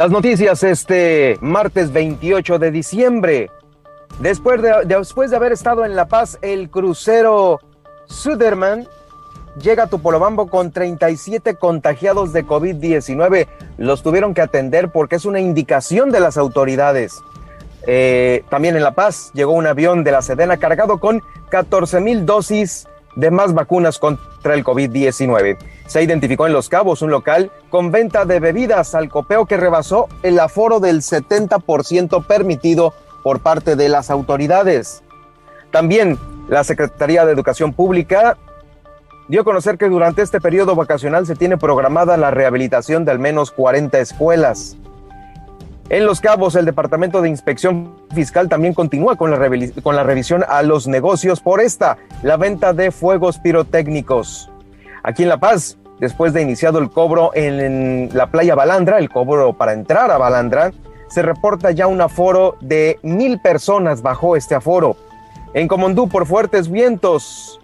Las noticias este martes 28 de diciembre. Después de, después de haber estado en La Paz, el crucero Suderman llega a Tupolobambo con 37 contagiados de COVID-19. Los tuvieron que atender porque es una indicación de las autoridades. Eh, también en La Paz llegó un avión de la Sedena cargado con 14 mil dosis de más vacunas contra el COVID-19. Se identificó en Los Cabos un local con venta de bebidas al copeo que rebasó el aforo del 70% permitido por parte de las autoridades. También la Secretaría de Educación Pública dio a conocer que durante este periodo vacacional se tiene programada la rehabilitación de al menos 40 escuelas. En Los Cabos, el Departamento de Inspección Fiscal también continúa con la, revisión a los negocios por esta, la venta de fuegos pirotécnicos. Aquí en La Paz, después de iniciado el cobro en la playa Balandra, el cobro para entrar a Balandra, se reporta ya un aforo de mil personas bajo este aforo. En Comondú, por fuertes vientos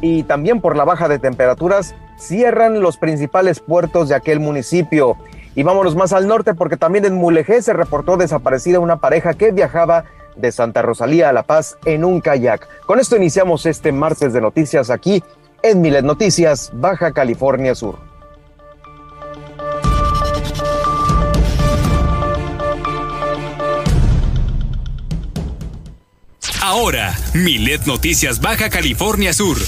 y también por la baja de temperaturas, cierran los principales puertos de aquel municipio. Y vámonos más al norte porque también en Mulegé se reportó desaparecida una pareja que viajaba de Santa Rosalía a La Paz en un kayak. Con esto iniciamos este martes de noticias aquí en Milet Noticias, Baja California Sur. Ahora, Milet Noticias Baja California Sur.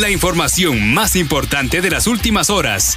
La información más importante de las últimas horas.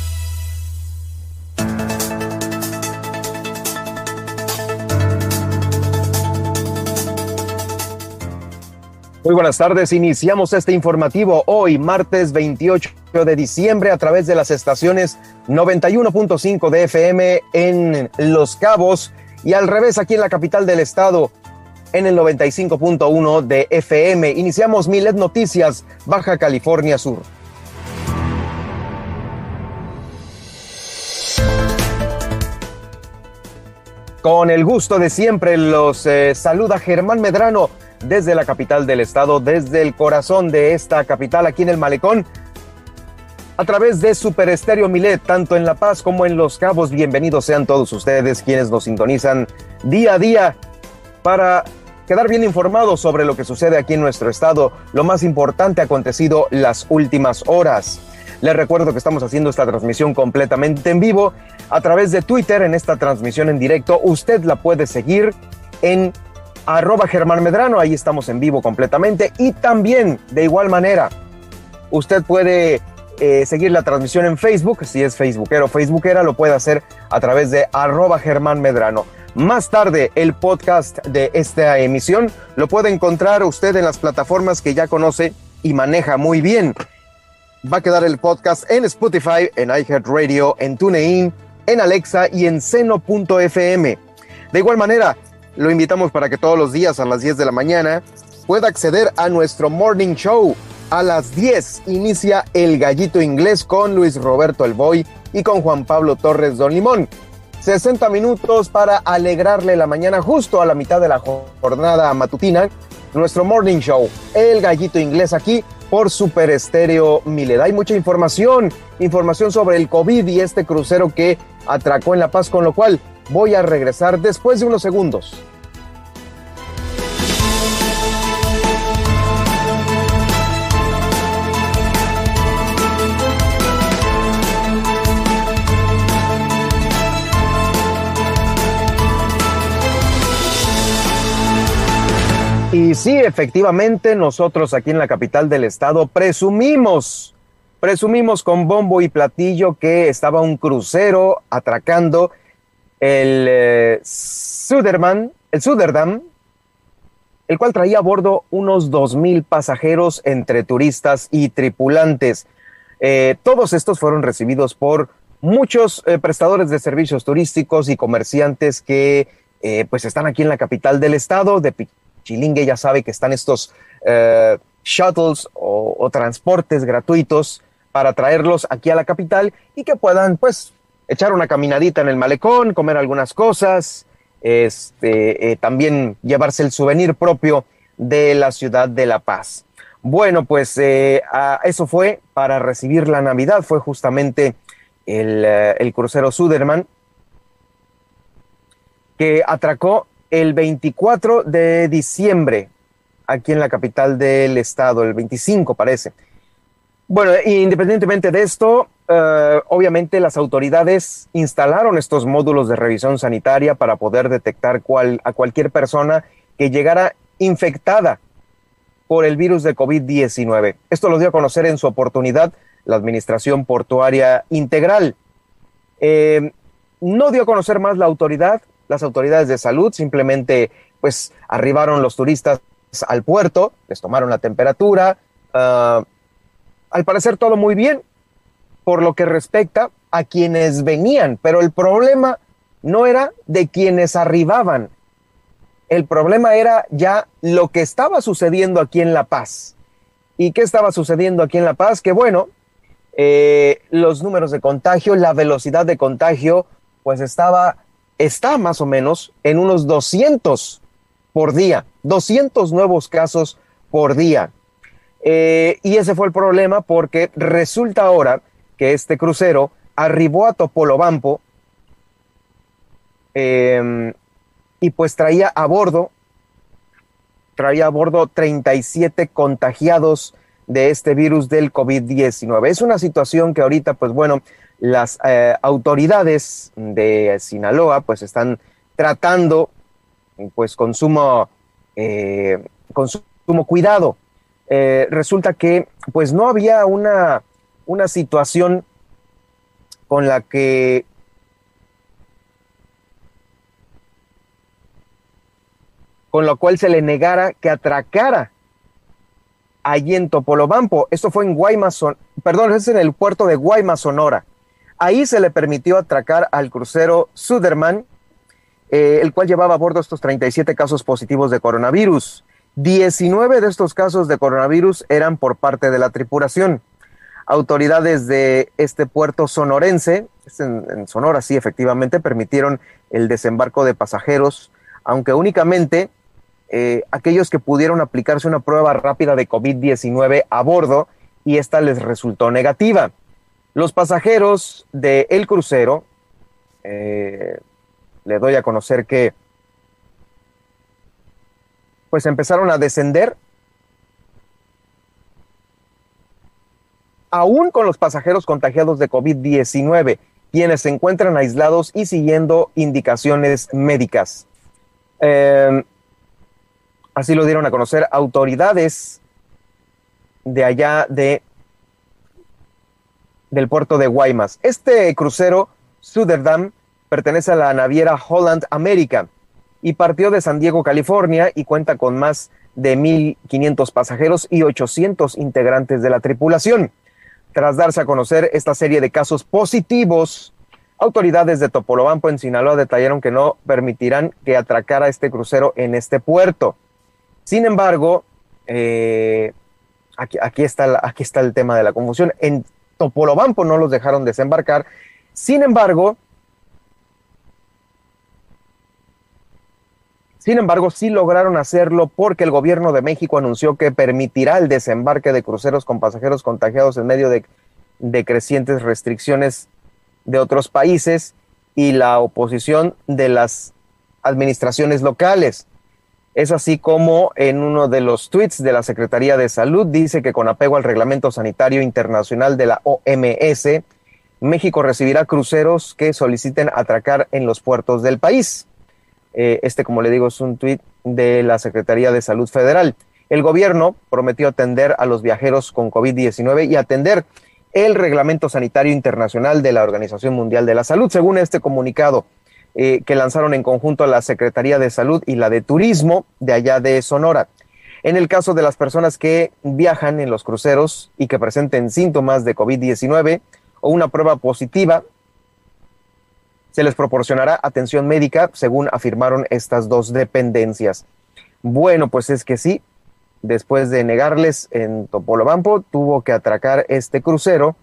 Muy buenas tardes, iniciamos este informativo hoy, martes 28 de diciembre, a través de las estaciones 91.5 de FM en Los Cabos y al revés aquí en la capital del estado en el 95.1 de FM. Iniciamos Milet Noticias, Baja California Sur. Con el gusto de siempre los eh, saluda Germán Medrano desde la capital del estado, desde el corazón de esta capital, aquí en el Malecón, a través de Super Estéreo Milet, tanto en La Paz como en Los Cabos. Bienvenidos sean todos ustedes quienes nos sintonizan día a día para quedar bien informados sobre lo que sucede aquí en nuestro estado, lo más importante acontecido las últimas horas. Les recuerdo que estamos haciendo esta transmisión completamente en vivo a través de Twitter en esta transmisión en directo. Usted la puede seguir en arroba Germán Medrano, ahí estamos en vivo completamente. Y también, de igual manera, usted puede eh, seguir la transmisión en Facebook, si es Facebookero o Facebookera, lo puede hacer a través de arroba Germán Medrano. Más tarde, el podcast de esta emisión lo puede encontrar usted en las plataformas que ya conoce y maneja muy bien. Va a quedar el podcast en Spotify, en iHeartRadio, en TuneIn, en Alexa y en seno.fm. De igual manera, lo invitamos para que todos los días a las 10 de la mañana pueda acceder a nuestro morning show. A las 10 inicia El Gallito Inglés con Luis Roberto El Boy y con Juan Pablo Torres Don Limón. 60 minutos para alegrarle la mañana justo a la mitad de la jornada matutina. Nuestro morning show, El Gallito Inglés aquí por Super Estéreo Milet. Hay mucha información, información sobre el COVID y este crucero que atracó en La Paz, con lo cual Voy a regresar después de unos segundos. Y sí, efectivamente, nosotros aquí en la capital del estado presumimos, presumimos con bombo y platillo que estaba un crucero atracando el eh, Suderman, el Suderdam, el cual traía a bordo unos 2.000 pasajeros entre turistas y tripulantes. Eh, todos estos fueron recibidos por muchos eh, prestadores de servicios turísticos y comerciantes que pues están aquí en la capital del estado, de Pichilingue, ya sabe que están estos shuttles o, transportes gratuitos para traerlos aquí a la capital y que puedan pues echar una caminadita en el malecón, comer algunas cosas, este, eh, también llevarse el souvenir propio de la ciudad de La Paz. Bueno, pues eh, eso fue para recibir la Navidad, fue justamente el, eh, el crucero Suderman que atracó el 24 de diciembre aquí en la capital del estado, el 25 parece. Bueno, independientemente de esto, eh, obviamente las autoridades instalaron estos módulos de revisión sanitaria para poder detectar cual, a cualquier persona que llegara infectada por el virus de COVID-19. Esto lo dio a conocer en su oportunidad la Administración Portuaria Integral. Eh, no dio a conocer más la autoridad, las autoridades de salud simplemente pues arribaron los turistas al puerto, les tomaron la temperatura, uh, al parecer todo muy bien por lo que respecta a quienes venían, pero el problema no era de quienes arribaban, el problema era ya lo que estaba sucediendo aquí en La Paz. ¿Y qué estaba sucediendo aquí en La Paz? Que bueno, eh, los números de contagio, la velocidad de contagio, pues estaba está más o menos en unos 200 por día, 200 nuevos casos por día. Eh, y ese fue el problema porque resulta ahora que este crucero arribó a Topolobampo em, y pues traía a bordo, traía a bordo 37 contagiados de este virus del COVID-19. Es una situación que ahorita, pues bueno, las eh, autoridades de Sinaloa pues están tratando pues con sumo, eh, con sumo cuidado. Eh, resulta que pues no había una, una situación con la que con la cual se le negara que atracara allí en Topolobampo. Esto fue en Guaymas, perdón, es en el puerto de Guaymas, Sonora. Ahí se le permitió atracar al crucero Suderman, eh, el cual llevaba a bordo estos 37 casos positivos de coronavirus. 19 de estos casos de coronavirus eran por parte de la tripulación. Autoridades de este puerto sonorense, en, Sonora sí, efectivamente, permitieron el desembarco de pasajeros, aunque únicamente eh, aquellos que pudieron aplicarse una prueba rápida de COVID-19 a bordo y esta les resultó negativa. Los pasajeros del el crucero, eh, le doy a conocer que pues empezaron a descender aún con los pasajeros contagiados de COVID-19, quienes se encuentran aislados y siguiendo indicaciones médicas. Em, así lo dieron a conocer autoridades de allá de del puerto de Guaymas. Este crucero, Suderdam, pertenece a la naviera Holland America y partió de San Diego, California y cuenta con más de 1.500 pasajeros y 800 integrantes de la tripulación. Tras darse a conocer esta serie de casos positivos, autoridades de Topolobampo en Sinaloa detallaron que no permitirán que atracara este crucero en este puerto. Sin embargo, eh, aquí, está aquí está el tema de la confusión. En Topolobampo no los dejaron desembarcar. Sin embargo, Sin embargo, sí lograron hacerlo porque el gobierno de México anunció que permitirá el desembarque de cruceros con pasajeros contagiados en medio de, de, crecientes restricciones de otros países y la oposición de las administraciones locales. Es así como en uno de los tweets de la Secretaría de Salud dice que con apego al Reglamento Sanitario Internacional de la OMS, México recibirá cruceros que soliciten atracar en los puertos del país. Eh, este, como le digo, es un tuit de la Secretaría de Salud Federal. El gobierno prometió atender a los viajeros con COVID-19 y atender el Reglamento Sanitario Internacional de la Organización Mundial de la Salud, según este comunicado. Eh, que lanzaron en conjunto la Secretaría de Salud y la de Turismo de allá de Sonora. En el caso de las personas que viajan en los cruceros y que presenten síntomas de COVID-19 o una prueba positiva, se les proporcionará atención médica, según afirmaron estas dos dependencias. Bueno, pues es que sí, después de negarles en Topolobampo, tuvo que atracar este crucero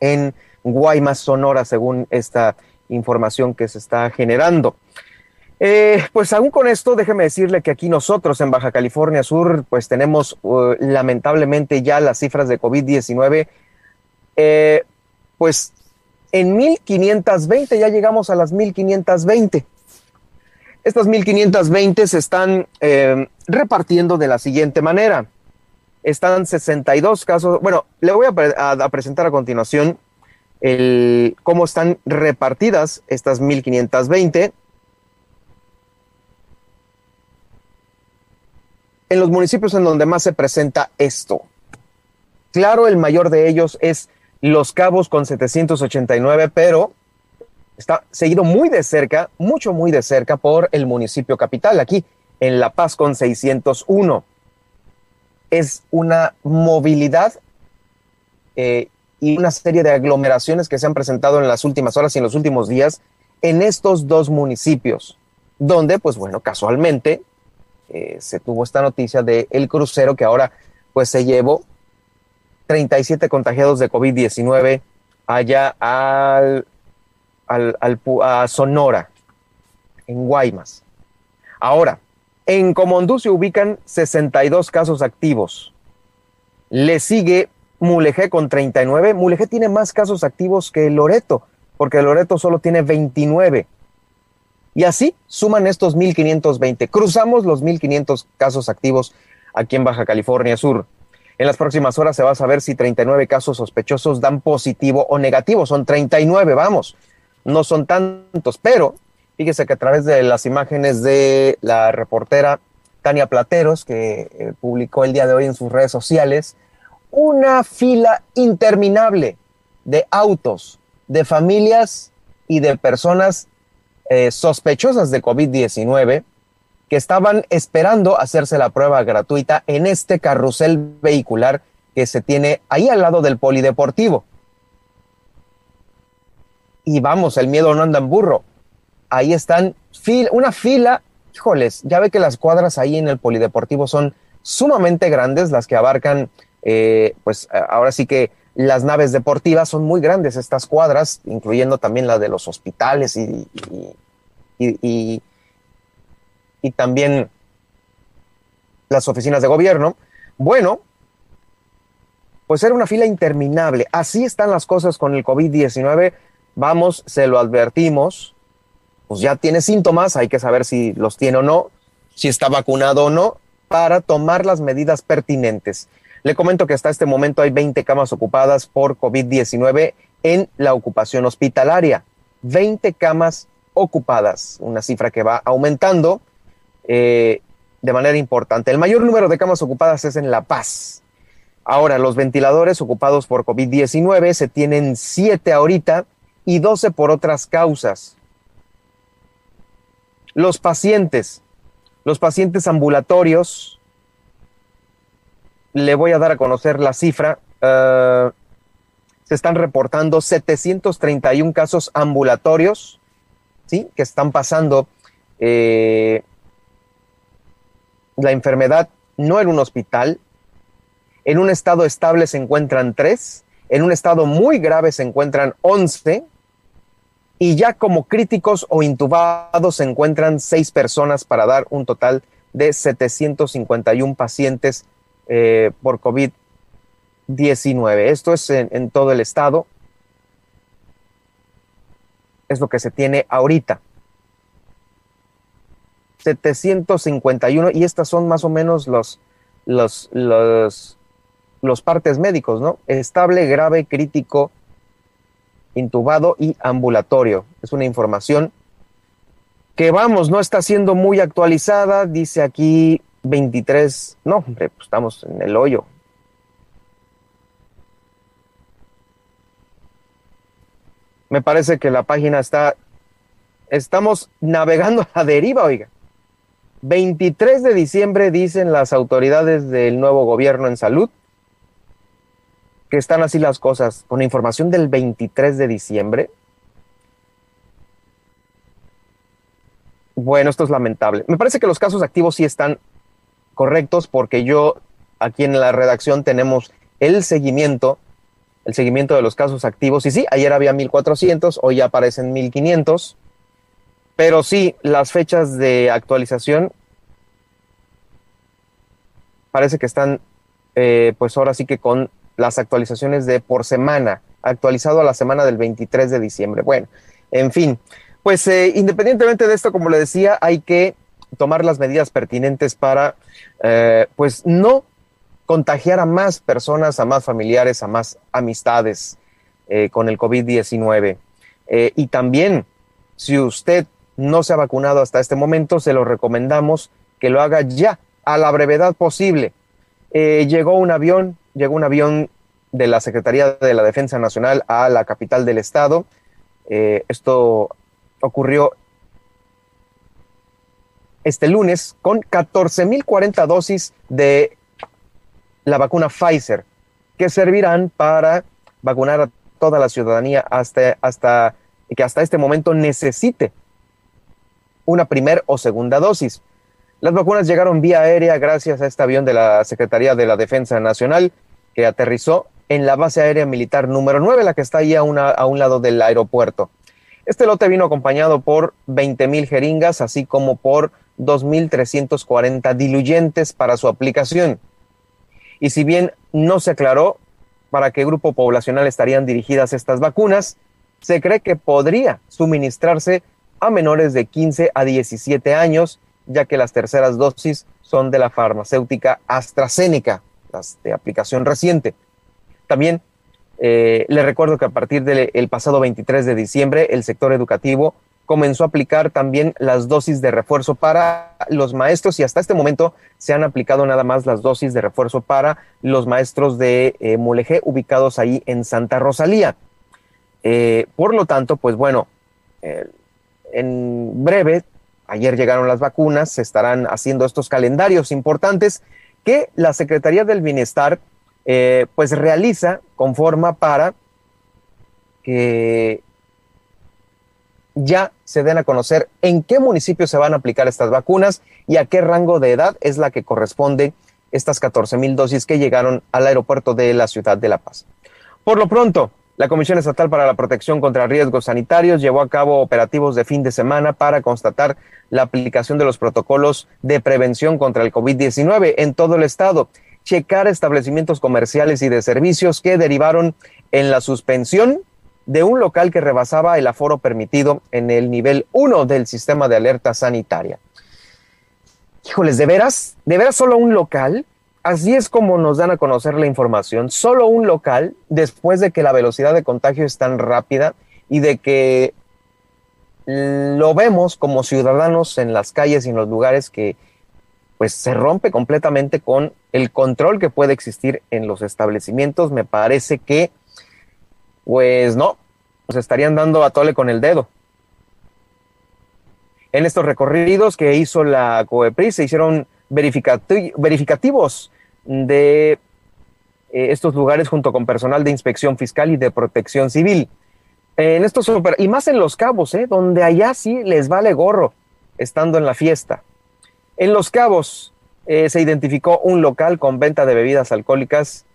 en Guaymas, Sonora, según esta información que se está generando. Eh, pues aún con esto, déjeme decirle que aquí nosotros en Baja California Sur, pues tenemos uh, lamentablemente ya las cifras de COVID-19, eh, pues en 1520, ya llegamos a las 1520. Estas 1520 se están eh, repartiendo de la siguiente manera. Están 62 casos, bueno, le voy a, presentar a continuación cómo están repartidas estas 1520 en los municipios en donde más se presenta esto. Claro, el mayor de ellos es Los Cabos con 789, pero está seguido muy de cerca, mucho, muy de cerca por el municipio capital, aquí en La Paz con 601. Es una movilidad eh, y una serie de aglomeraciones que se han presentado en las últimas horas y en los últimos días en estos dos municipios, donde, pues bueno, casualmente eh, se tuvo esta noticia de el crucero que ahora pues se llevó 37 contagiados de COVID-19 allá al, al, a Sonora, en Guaymas. Ahora, en Comondú se ubican 62 casos activos. Le sigue Mulegé con 39. Mulegé tiene más casos activos que Loreto, porque Loreto solo tiene 29. Y así suman estos 1.520. Cruzamos los 1.500 casos activos aquí en Baja California Sur. En las próximas horas se va a saber si 39 casos sospechosos dan positivo o negativo. Son 39, vamos. No son tantos, pero fíjese que a través de las imágenes de la reportera Tania Plateros, que eh, publicó el día de hoy en sus redes sociales, una fila interminable de autos, de familias y de personas eh, sospechosas de COVID-19 que estaban esperando hacerse la prueba gratuita en este carrusel vehicular que se tiene ahí al lado del polideportivo. Y vamos, el miedo no anda en burro. Ahí están una fila, híjoles, ya ve que las cuadras ahí en el polideportivo son sumamente grandes, las que abarcan, eh, pues ahora sí que las naves deportivas son muy grandes, estas cuadras, incluyendo también la de los hospitales y, y, y, también las oficinas de gobierno. Bueno, pues era una fila interminable. Así están las cosas con el COVID-19. Vamos, se lo advertimos. Pues ya tiene síntomas, hay que saber si los tiene o no, si está vacunado o no, para tomar las medidas pertinentes. Le comento que hasta este momento hay 20 camas ocupadas por COVID-19 en la ocupación hospitalaria. 20 camas ocupadas, una cifra que va aumentando eh, de manera importante. El mayor número de camas ocupadas es en La Paz. Ahora, los ventiladores ocupados por COVID-19 se tienen 7 ahorita y 12 por otras causas. Los pacientes, los pacientes ambulatorios, le voy a dar a conocer la cifra. Eh, se están reportando 731 casos ambulatorios, ¿sí? Que están pasando eh, la enfermedad no en un hospital. En un estado estable se encuentran tres, en un estado muy grave se encuentran 11 y ya como críticos o intubados se encuentran seis personas para dar un total de 751 pacientes eh, por COVID-19. Esto es en, todo el estado. Es lo que se tiene ahorita. 751 y estas son más o menos los, los, los, los partes médicos, ¿no? Estable, grave, crítico, intubado y ambulatorio. Es una información que vamos, no está siendo muy actualizada, dice aquí 23, no, hombre, pues estamos en el hoyo. Me parece que la página está, estamos navegando a deriva, oiga. 23 de diciembre dicen las autoridades del nuevo gobierno en salud que están así las cosas. Con información del 23 de diciembre, Bueno, esto es lamentable. Me parece que los casos activos sí están correctos porque yo aquí en la redacción tenemos el seguimiento el seguimiento de los casos activos. Y sí, ayer había 1.400, hoy ya aparecen 1.500. Pero sí, las fechas de actualización parece que están, eh, pues ahora sí que con las actualizaciones de por semana, actualizado a la semana del 23 de diciembre. Bueno, en fin, pues eh, independientemente de esto, como le decía, hay que tomar las medidas pertinentes para, eh, pues no contagiar a más personas, a más familiares, a más amistades con el COVID-19. y también, si usted no se ha vacunado hasta este momento, se lo recomendamos que lo haga ya, a la brevedad posible. Eh, llegó un avión, llegó un avión de la Secretaría de la Defensa Nacional a la capital del estado. Eh, esto ocurrió este lunes con 14.040 dosis de la vacuna Pfizer, que servirán para vacunar a toda la ciudadanía hasta, hasta que hasta este momento necesite una primera o segunda dosis. Las vacunas llegaron vía aérea gracias a este avión de la Secretaría de la Defensa Nacional que aterrizó en la base aérea militar número 9, la que está ahí a, a un lado del aeropuerto. Este lote vino acompañado por 20 mil jeringas, así como por 2.340 diluyentes para su aplicación. Y si bien no se aclaró para qué grupo poblacional estarían dirigidas estas vacunas, se cree que podría suministrarse a menores de 15 a 17 años, ya que las terceras dosis son de la farmacéutica AstraZeneca, las de aplicación reciente. También eh, le recuerdo que a partir del pasado 23 de diciembre, el sector educativo comenzó a aplicar también las dosis de refuerzo para los maestros y hasta este momento se han aplicado nada más las dosis de refuerzo para los maestros de eh, ubicados ahí en Santa Rosalía. Eh, por lo tanto, pues bueno, en breve, ayer llegaron las vacunas, se estarán haciendo estos calendarios importantes que la Secretaría del Bienestar eh, pues realiza con forma para que ya se den a conocer en qué municipios se van a aplicar estas vacunas y a qué rango de edad es la que corresponde estas 14 mil dosis que llegaron al aeropuerto de la ciudad de La Paz. Por lo pronto, la Comisión Estatal para la Protección contra Riesgos Sanitarios llevó a cabo operativos de fin de semana para constatar la aplicación de los protocolos de prevención contra el COVID-19 en todo el estado, checar establecimientos comerciales y de servicios que derivaron en la suspensión de un local que rebasaba el aforo permitido en el nivel 1 del sistema de alerta sanitaria. Híjoles, ¿de veras? ¿De veras solo un local? Así es como nos dan a conocer la información. Solo un local, después de que la velocidad de contagio es tan rápida y de que lo vemos como ciudadanos en las calles y en los lugares que pues se rompe completamente con el control que puede existir en los establecimientos, me parece que pues no, nos estarían dando a tole con el dedo. En estos recorridos que hizo la COEPRIS se hicieron verificativos de eh, estos lugares junto con personal de inspección fiscal y de protección civil. En estos y más en Los Cabos, ¿eh? donde allá sí les vale gorro estando en la fiesta. En Los Cabos eh, se identificó un local con venta de bebidas alcohólicas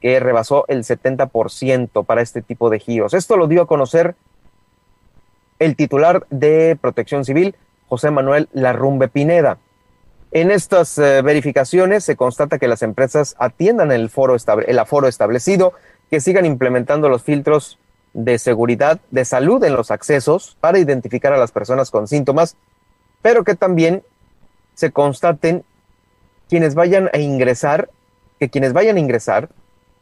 que rebasó el 70% para este tipo de giros. Esto lo dio a conocer el titular de Protección Civil, José Manuel Larrumbe Pineda. En estas eh, verificaciones se constata que las empresas atiendan el, foro el aforo establecido, que sigan implementando los filtros de seguridad, de salud en los accesos para identificar a las personas con síntomas, pero que también se constaten quienes vayan a ingresar, que quienes vayan a ingresar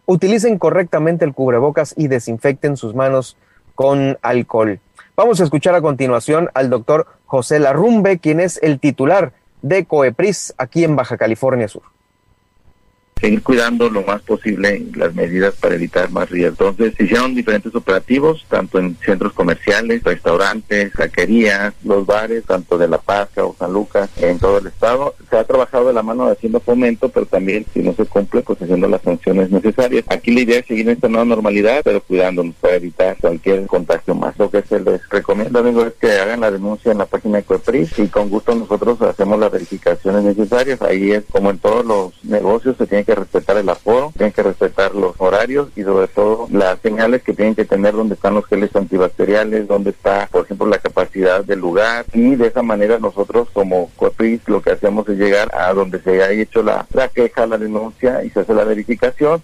utilicen correctamente el cubrebocas y desinfecten sus manos con alcohol. Vamos a escuchar a continuación al doctor José Larrumbe, quien es el titular de COEPRIS aquí en Baja California Sur seguir cuidando lo más posible las medidas para evitar más riesgos. Entonces, se hicieron diferentes operativos, tanto en centros comerciales, restaurantes, saquerías, los bares, tanto de La Paz o San Lucas, en todo el estado. Se ha trabajado de la mano haciendo fomento, pero también, si no se cumple, pues haciendo las sanciones necesarias. Aquí la idea es seguir en esta nueva normalidad, pero cuidándonos para evitar cualquier contagio más. Lo que se les recomienda, amigo, es que hagan la denuncia en la página de COEPRIS y con gusto nosotros hacemos las verificaciones necesarias. Ahí es como en todos los negocios se tiene que respetar el aforo, tienen que respetar los horarios y sobre todo las señales que tienen que tener donde están los geles antibacteriales, donde está, por ejemplo, la capacidad del lugar y de esa manera nosotros como COPRIS lo que hacemos es llegar a donde se haya hecho la, la queja, la denuncia y se hace la verificación.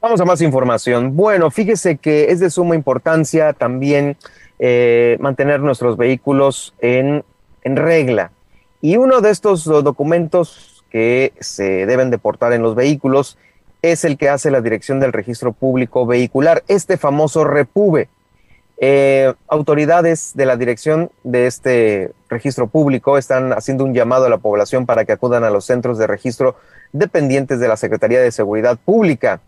Vamos a más información. Bueno, fíjese que es de suma importancia también eh, mantener nuestros vehículos en, en regla. Y uno de estos documentos que se deben deportar en los vehículos es el que hace la Dirección del Registro Público Vehicular, este famoso REPUBE. Eh, autoridades de la dirección de este registro público están haciendo un llamado a la población para que acudan a los centros de registro dependientes de la Secretaría de Seguridad Pública.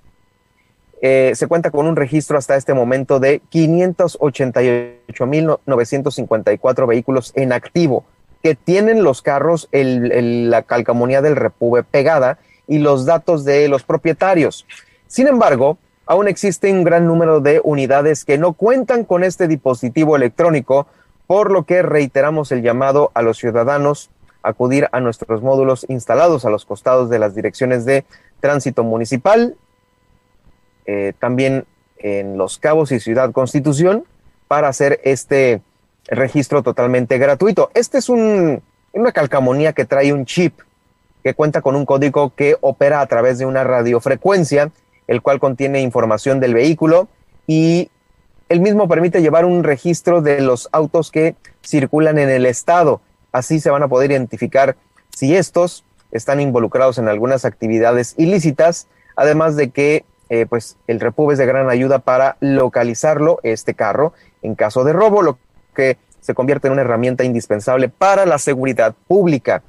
Eh, se cuenta con un registro hasta este momento de 588.954 vehículos en activo que tienen los carros la calcamonía del repube pegada y los datos de los propietarios. Sin embargo, aún existe un gran número de unidades que no cuentan con este dispositivo electrónico, por lo que reiteramos el llamado a los ciudadanos acudir a nuestros módulos instalados a los costados de las direcciones de tránsito municipal, eh, también en Los Cabos y Ciudad Constitución, para hacer este registro totalmente gratuito. Este es un, una calcamonía que trae un chip que cuenta con un código que opera a través de una radiofrecuencia el cual contiene información del vehículo y el mismo permite llevar un registro de los autos que circulan en el estado. Así se van a poder identificar si estos están involucrados en algunas actividades ilícitas, además de que eh, pues el Repub es de gran ayuda para localizarlo, este carro, en caso de robo, que se convierte en una herramienta indispensable para la seguridad pública.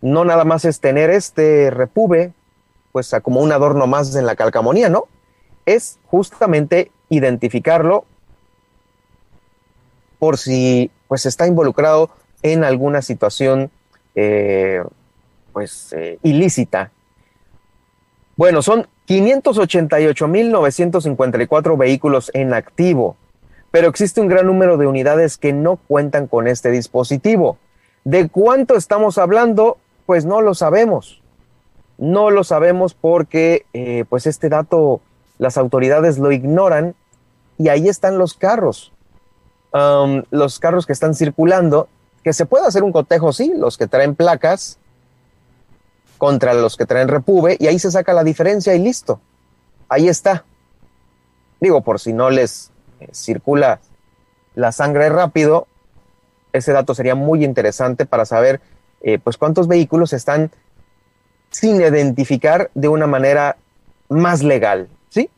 No nada más es tener este Repube pues como un adorno más en la calcamonía, ¿no? Es justamente identificarlo por si pues está involucrado en alguna situación eh, pues eh, ilícita. Bueno, son 588.954 vehículos en activo, pero existe un gran número de unidades que no cuentan con este dispositivo. ¿De cuánto estamos hablando? Pues no lo sabemos. No lo sabemos porque eh, pues este dato las autoridades lo ignoran y ahí están los carros. los carros que están circulando, que se puede hacer un cotejo, sí, los que traen placas contra los que traen repube y ahí se saca la diferencia y listo. Ahí está. Digo, por si no les circula la sangre rápido, ese dato sería muy interesante para saber eh, pues cuántos vehículos están sin identificar de una manera más legal. ¿sí?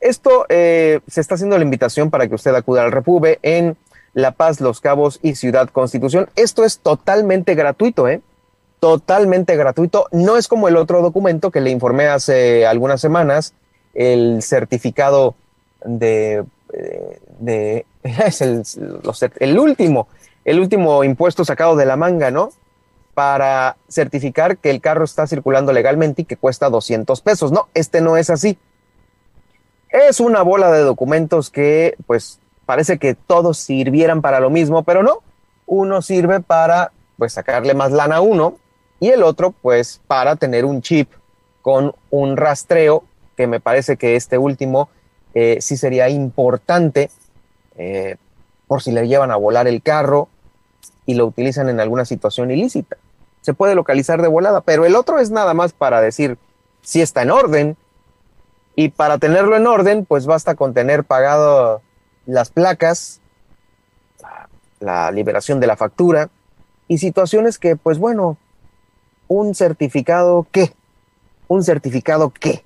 Esto eh, se está haciendo la invitación para que usted acuda al Repube en La Paz, Los Cabos y Ciudad Constitución. Esto es totalmente gratuito, ¿eh? Totalmente gratuito. No es como el otro documento que le informé hace algunas semanas, el certificado de, eh, de es el, último, el último impuesto sacado de la manga, ¿no? para certificar que el carro está circulando legalmente y que cuesta 200 pesos. No, este no es así. Es una bola de documentos que pues parece que todos sirvieran para lo mismo, pero no. Uno sirve para pues sacarle más lana a uno y el otro pues para tener un chip con un rastreo que me parece que este último eh, sí sería importante eh, por si le llevan a volar el carro y lo utilizan en alguna situación ilícita se puede localizar de volada, pero el otro es nada más para decir si está en orden. Y para tenerlo en orden, pues basta con tener pagado las placas, la, liberación de la factura y situaciones que, pues bueno, un certificado qué, un certificado qué.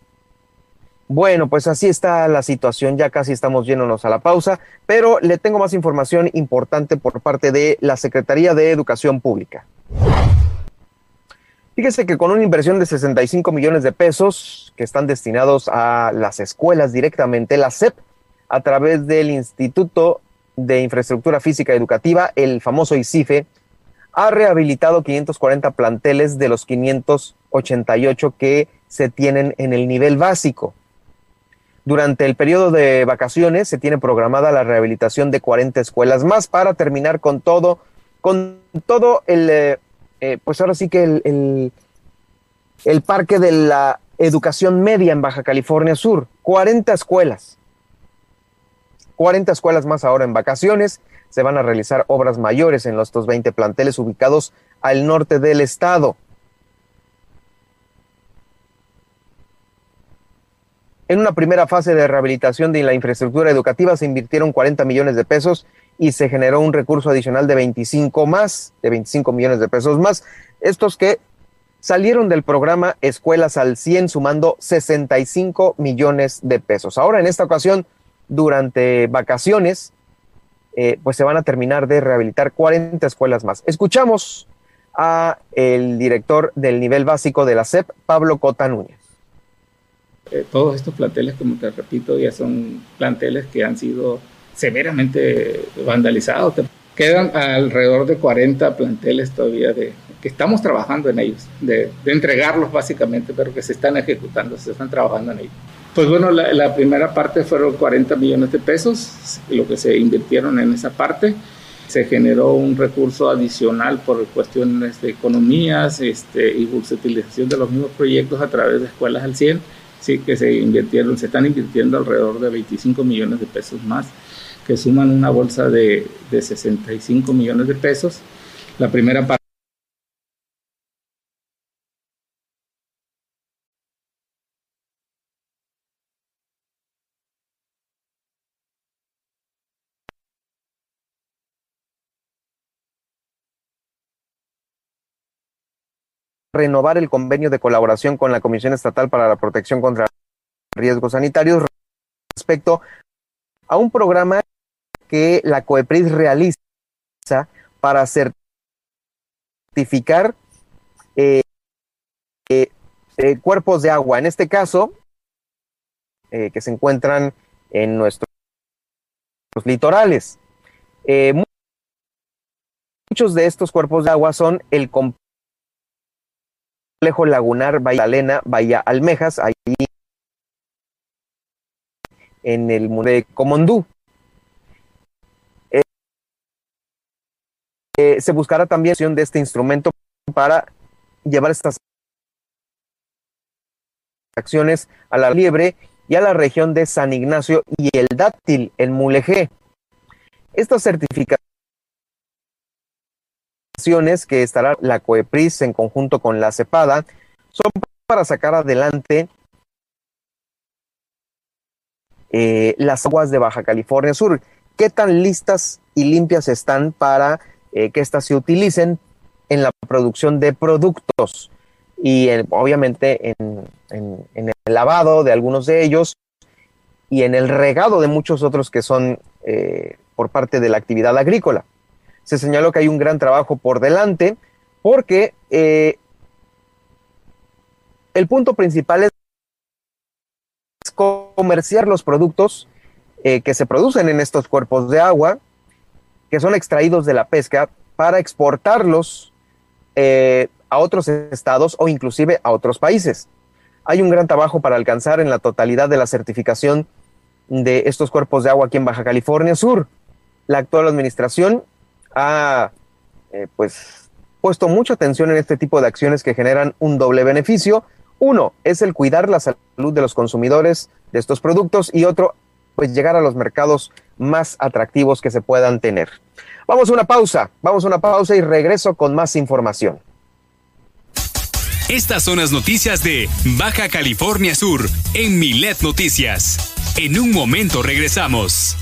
Bueno, pues así está la situación, ya casi estamos yéndonos a la pausa, pero le tengo más información importante por parte de la Secretaría de Educación Pública. Fíjese que con una inversión de 65 millones de pesos que están destinados a las escuelas directamente, la SEP, a través del Instituto de Infraestructura Física Educativa, el famoso ICIFE, ha rehabilitado 540 planteles de los 588 que se tienen en el nivel básico. Durante el periodo de vacaciones se tiene programada la rehabilitación de 40 escuelas más para terminar con todo, con todo el, eh, pues ahora sí que el, el Parque de la Educación Media en Baja California Sur. 40 escuelas. 40 escuelas más ahora en vacaciones. Se van a realizar obras mayores en los 20 planteles ubicados al norte del estado. En una primera fase de rehabilitación de la infraestructura educativa se invirtieron 40 millones de pesos y se generó un recurso adicional de 25 más, de 25 millones de pesos más. Estos que salieron del programa Escuelas al 100 sumando 65 millones de pesos. Ahora en esta ocasión, durante vacaciones, eh, pues se van a terminar de rehabilitar 40 escuelas más. Escuchamos a el director del nivel básico de la SEP, Pablo Cota Núñez. Eh, todos estos planteles, como te repito, ya son planteles que han sido severamente vandalizados. Quedan alrededor de 40 planteles todavía de, que estamos trabajando en ellos, de, entregarlos básicamente, pero que se están ejecutando, se están trabajando en ellos. Pues bueno, la, la, primera parte fueron 40 millones de pesos, lo que se invirtieron en esa parte. Se generó un recurso adicional por cuestiones de economías este, y utilización de los mismos proyectos a través de escuelas al 100 sí que se invirtieron, se están invirtiendo alrededor de 25 millones de pesos más, que suman una bolsa de, de 65 millones de pesos. La primera parte renovar el convenio de colaboración con la Comisión Estatal para la Protección contra Riesgos Sanitarios respecto a un programa que la COEPRIS realiza para certificar eh, eh, eh, cuerpos de agua, en este caso, que se encuentran en nuestros litorales. muchos de estos cuerpos de agua son el complejo lagunar Bahía Alena, Bahía Almejas, ahí en el de Comondú. Eh, eh, se buscará también de este instrumento para llevar estas acciones a la liebre y a la región de San Ignacio y el dátil en Mulegé. Estas certificaciones que estará la COEPRIS en conjunto con la CEPADA son para sacar adelante eh, las aguas de Baja California Sur. ¿Qué tan listas y limpias están para eh, que éstas se utilicen en la producción de productos? Y obviamente en, el lavado de algunos de ellos y en el regado de muchos otros que son eh, por parte de la actividad agrícola se señaló que hay un gran trabajo por delante porque eh, el punto principal es comerciar los productos eh, que se producen en estos cuerpos de agua, que son extraídos de la pesca, para exportarlos eh, a otros estados o inclusive a otros países. Hay un gran trabajo para alcanzar en la totalidad de la certificación de estos cuerpos de agua aquí en Baja California Sur. La actual administración ha eh, pues puesto mucha atención en este tipo de acciones que generan un doble beneficio. Uno es el cuidar la salud de los consumidores de estos productos y otro, pues llegar a los mercados más atractivos que se puedan tener. Vamos a una pausa, vamos a una pausa y regreso con más información. Estas son las noticias de Baja California Sur en Milet Noticias. En un momento regresamos.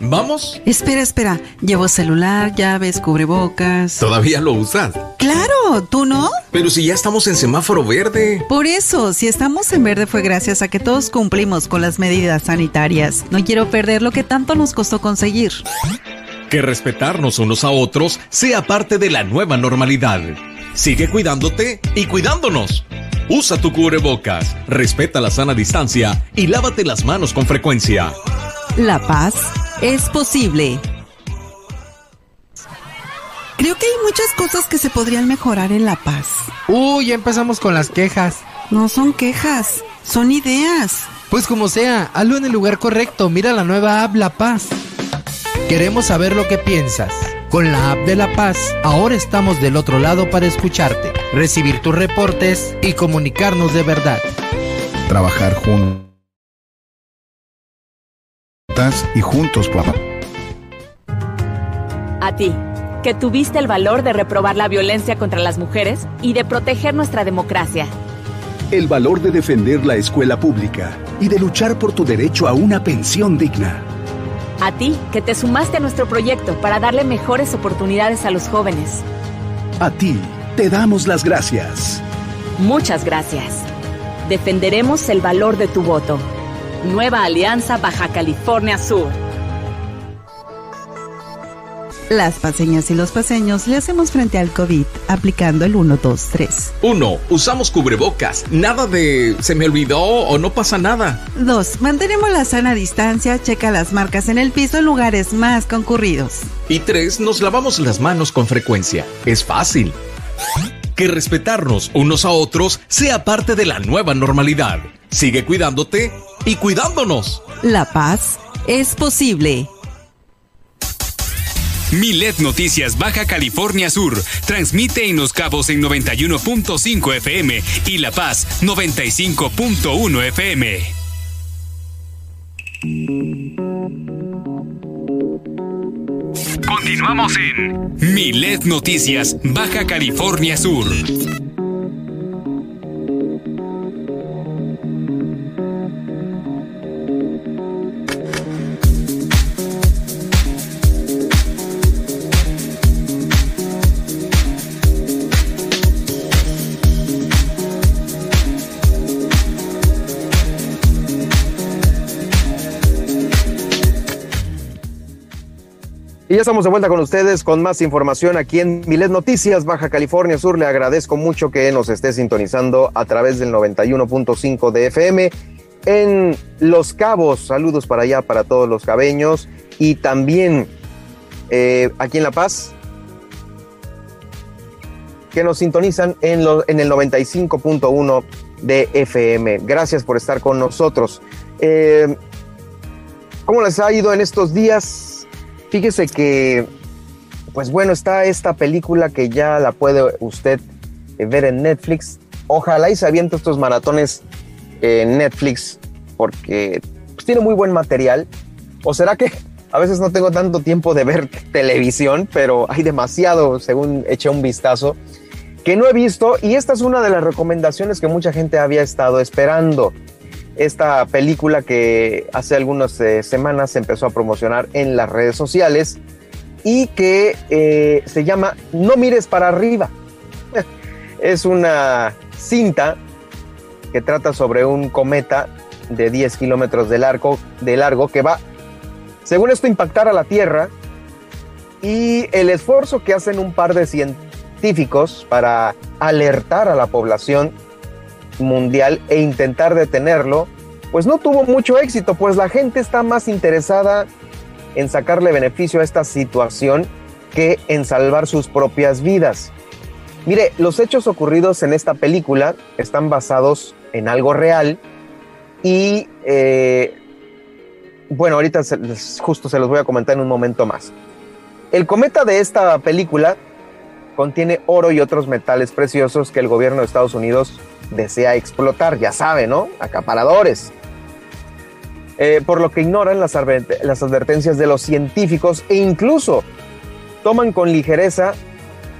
¿Vamos? Espera, espera. Llevo celular, llaves, cubrebocas. ¿Todavía lo usas? Claro, ¿tú no? Pero si ya estamos en semáforo verde. Por eso, si estamos en verde fue gracias a que todos cumplimos con las medidas sanitarias. No quiero perder lo que tanto nos costó conseguir. Que respetarnos unos a otros sea parte de la nueva normalidad. Sigue cuidándote y cuidándonos. Usa tu cubrebocas, respeta la sana distancia y lávate las manos con frecuencia. La paz es posible. Creo que hay muchas cosas que se podrían mejorar en La Paz. Uy, ya empezamos con las quejas. No son quejas, son ideas. Pues como sea, hazlo en el lugar correcto. Mira la nueva app La Paz. Queremos saber lo que piensas. Con la app de La Paz, ahora estamos del otro lado para escucharte, recibir tus reportes y comunicarnos de verdad. Trabajar juntos y juntos por A ti, que tuviste el valor de reprobar la violencia contra las mujeres y de proteger nuestra democracia. El valor de defender la escuela pública y de luchar por tu derecho a una pensión digna. A ti, que te sumaste a nuestro proyecto para darle mejores oportunidades a los jóvenes. A ti, te damos las gracias. Muchas gracias. Defenderemos el valor de tu voto. Nueva Alianza Baja California Sur. Las paseñas y los paseños le hacemos frente al COVID aplicando el 1, 2, 3. 1. Usamos cubrebocas. Nada de se me olvidó o no pasa nada. 2. Mantenemos la sana distancia, checa las marcas en el piso en lugares más concurridos. Y 3. Nos lavamos las manos con frecuencia. Es fácil. Que respetarnos unos a otros sea parte de la nueva normalidad. Sigue cuidándote y cuidándonos. La paz es posible. Milet Noticias Baja California Sur transmite en Los Cabos en 91.5 FM y La Paz 95.1 FM. Continuamos en Milet Noticias Baja California Sur. Y ya estamos de vuelta con ustedes con más información aquí en Milet Noticias, Baja California Sur. Le agradezco mucho que nos esté sintonizando a través del 91.5 de FM en Los Cabos. Saludos para allá, para todos los cabeños. Y también eh, aquí en La Paz, que nos sintonizan en, lo, en el 95.1 de FM. Gracias por estar con nosotros. Eh, ¿Cómo les ha ido en estos días? Fíjese que, pues bueno, está esta película que ya la puede usted eh, ver en Netflix. Ojalá y se aviente estos maratones en Netflix porque pues, tiene muy buen material. ¿O será que a veces no tengo tanto tiempo de ver televisión, pero hay demasiado, según eché un vistazo, que no he visto y esta es una de las recomendaciones que mucha gente había estado esperando esta película que hace algunas eh, semanas se empezó a promocionar en las redes sociales y que eh, se llama No mires para arriba. es una cinta que trata sobre un cometa de 10 kilómetros de largo, de largo que va, según esto, impactar a la Tierra y el esfuerzo que hacen un par de científicos para alertar a la población mundial e intentar detenerlo, pues no tuvo mucho éxito, pues la gente está más interesada en sacarle beneficio a esta situación que en salvar sus propias vidas. Mire, los hechos ocurridos en esta película están basados en algo real y eh, bueno, ahorita justo se los voy a comentar en un momento más. El cometa de esta película contiene oro y otros metales preciosos que el gobierno de Estados Unidos desea explotar, ya sabe, ¿no? Acaparadores. Eh, por lo que ignoran las, advertencias de los científicos e incluso toman con ligereza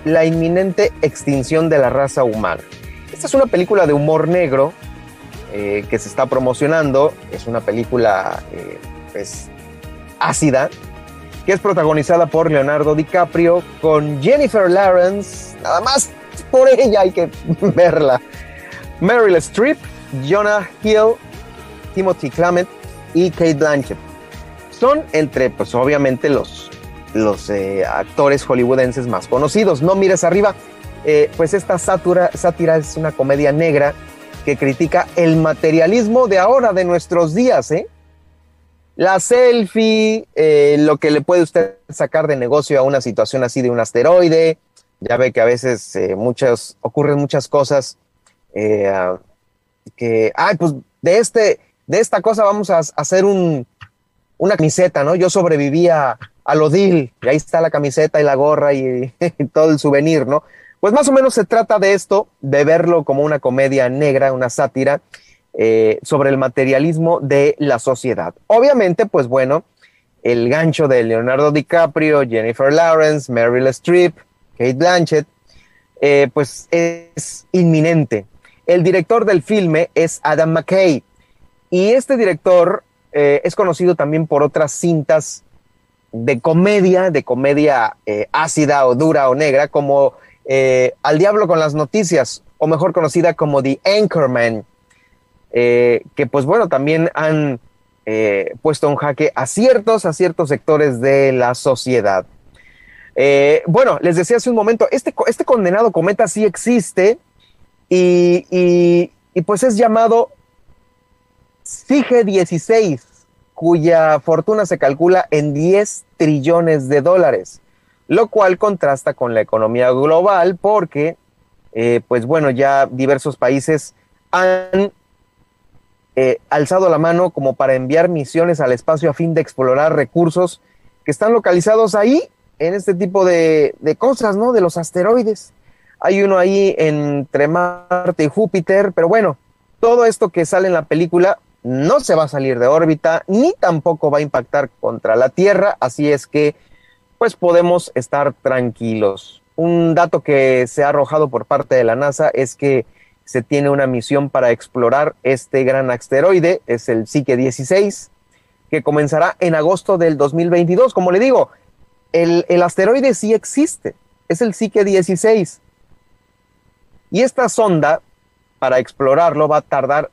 la inminente extinción de la raza humana. Esta es una película de humor negro eh, que se está promocionando, es una película eh, pues, ácida, es protagonizada por Leonardo DiCaprio con Jennifer Lawrence, nada más por ella hay que verla. Meryl Streep, Jonah Hill, Timothy Clement y Kate Blanchett. Son entre, pues obviamente, los, los eh, actores hollywoodenses más conocidos. No mires arriba, eh, pues esta sátira, sátira es una comedia negra que critica el materialismo de ahora, de nuestros días, ¿eh? La selfie, eh, lo que le puede usted sacar de negocio a una situación así de un asteroide. Ya ve que a veces muchas, ocurren muchas cosas eh, que, ay, pues de, este, de esta cosa vamos a hacer un, una camiseta, ¿no? Yo sobreviví a, a lo deal, y ahí está la camiseta y la gorra y, y todo el souvenir, ¿no? Pues más o menos se trata de esto, de verlo como una comedia negra, una sátira eh, sobre el materialismo de la sociedad. Obviamente, pues bueno, el gancho de Leonardo DiCaprio, Jennifer Lawrence, Meryl Streep, Kate Blanchett, eh, pues es inminente. El director del filme es Adam McKay y este director eh, es conocido también por otras cintas de comedia, de comedia ácida o dura o negra, como Al Diablo con las Noticias, o mejor conocida como The Anchorman, que pues bueno, también han puesto en jaque a ciertos, a ciertos sectores de la sociedad. Eh, bueno, les decía hace un momento, este, este condenado cometa sí existe y, pues es llamado SIGE 16, cuya fortuna se calcula en 10 trillones de dólares, lo cual contrasta con la economía global porque, eh, pues bueno, ya diversos países han eh, alzado la mano como para enviar misiones al espacio a fin de explorar recursos que están localizados ahí en este tipo de, cosas, ¿no? De los asteroides. Hay uno ahí entre Marte y Júpiter, pero bueno, todo esto que sale en la película no se va a salir de órbita ni tampoco va a impactar contra la Tierra, así es que pues podemos estar tranquilos. Un dato que se ha arrojado por parte de la NASA es que se tiene una misión para explorar este gran asteroide, es el Psique 16, que comenzará en agosto del 2022. Como le digo, el, asteroide sí existe, es el Psique 16. Y esta sonda, para explorarlo, va a tardar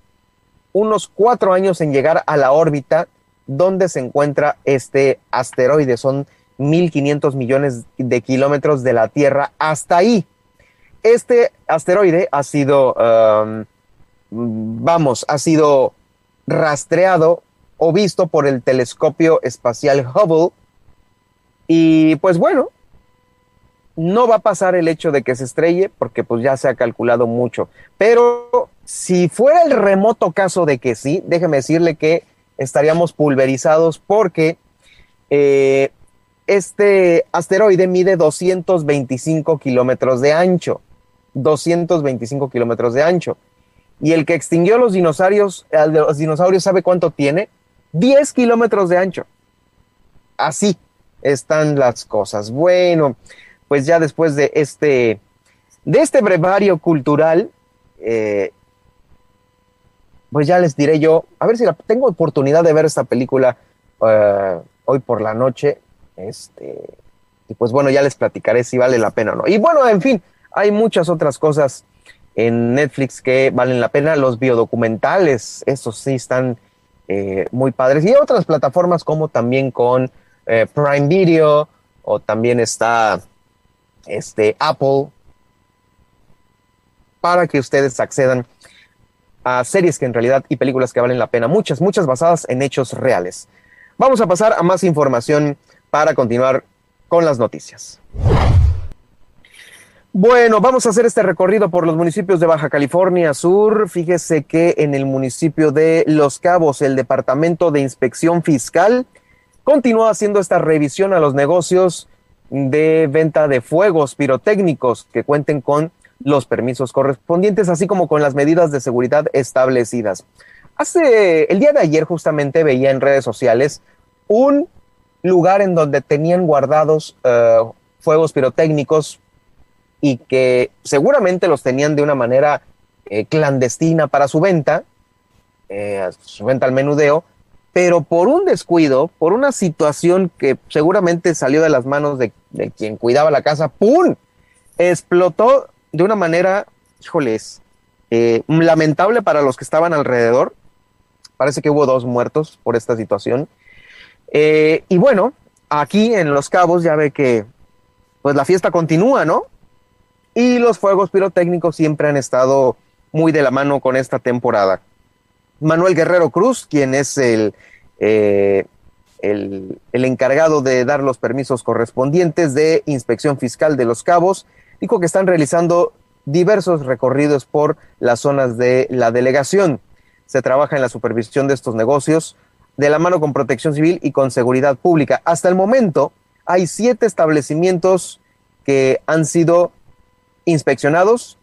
unos cuatro años en llegar a la órbita donde se encuentra este asteroide. Son 1.500 millones de kilómetros de la Tierra hasta ahí. Este asteroide ha sido, um, vamos, ha sido rastreado o visto por el telescopio espacial Hubble y pues bueno, no va a pasar el hecho de que se estrelle porque pues ya se ha calculado mucho. Pero si fuera el remoto caso de que sí, déjeme decirle que estaríamos pulverizados porque eh, este asteroide mide 225 kilómetros de ancho. 225 kilómetros de ancho. Y el que extinguió los dinosaurios, los dinosaurios, ¿sabe cuánto tiene? 10 kilómetros de ancho. Así están las cosas. Bueno, pues ya después de este, de este brevario cultural, eh, pues ya les diré yo, a ver si la, tengo oportunidad de ver esta película eh, hoy por la noche, este, y pues bueno, ya les platicaré si vale la pena o no. Y bueno, en fin, hay muchas otras cosas en Netflix que valen la pena, los biodocumentales, esos sí están eh, muy padres, y otras plataformas como también con eh, Prime Video o también está este, Apple para que ustedes accedan a series que en realidad y películas que valen la pena, muchas, muchas basadas en hechos reales. Vamos a pasar a más información para continuar con las noticias. Bueno, vamos a hacer este recorrido por los municipios de Baja California Sur. Fíjese que en el municipio de Los Cabos, el Departamento de Inspección Fiscal continúa haciendo esta revisión a los negocios de venta de fuegos pirotécnicos que cuenten con los permisos correspondientes, así como con las medidas de seguridad establecidas. Hace el día de ayer justamente veía en redes sociales un lugar en donde tenían guardados eh, fuegos pirotécnicos y que seguramente los tenían de una manera eh, clandestina para su venta, eh, su venta al menudeo, pero por un descuido, por una situación que seguramente salió de las manos de, quien cuidaba la casa, ¡pum! Explotó de una manera, híjoles, eh, lamentable para los que estaban alrededor. Parece que hubo dos muertos por esta situación. Y bueno, aquí en Los Cabos ya ve que pues la fiesta continúa, ¿no? Y los fuegos pirotécnicos siempre han estado muy de la mano con esta temporada. Manuel Guerrero Cruz, quien es el, eh, el, encargado de dar los permisos correspondientes de inspección fiscal de los cabos, dijo que están realizando diversos recorridos por las zonas de la delegación. Se trabaja en la supervisión de estos negocios de la mano con Protección Civil y con Seguridad Pública. Hasta el momento hay siete establecimientos que han sido inspeccionados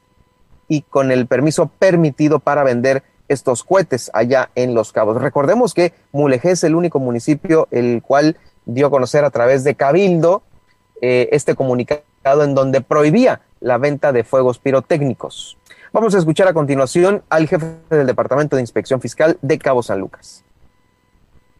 y con el permiso permitido para vender estos cohetes allá en Los Cabos. Recordemos que Mulegé es el único municipio el cual dio a conocer a través de Cabildo eh, este comunicado en donde prohibía la venta de fuegos pirotécnicos. Vamos a escuchar a continuación al jefe del Departamento de Inspección Fiscal de Cabo San Lucas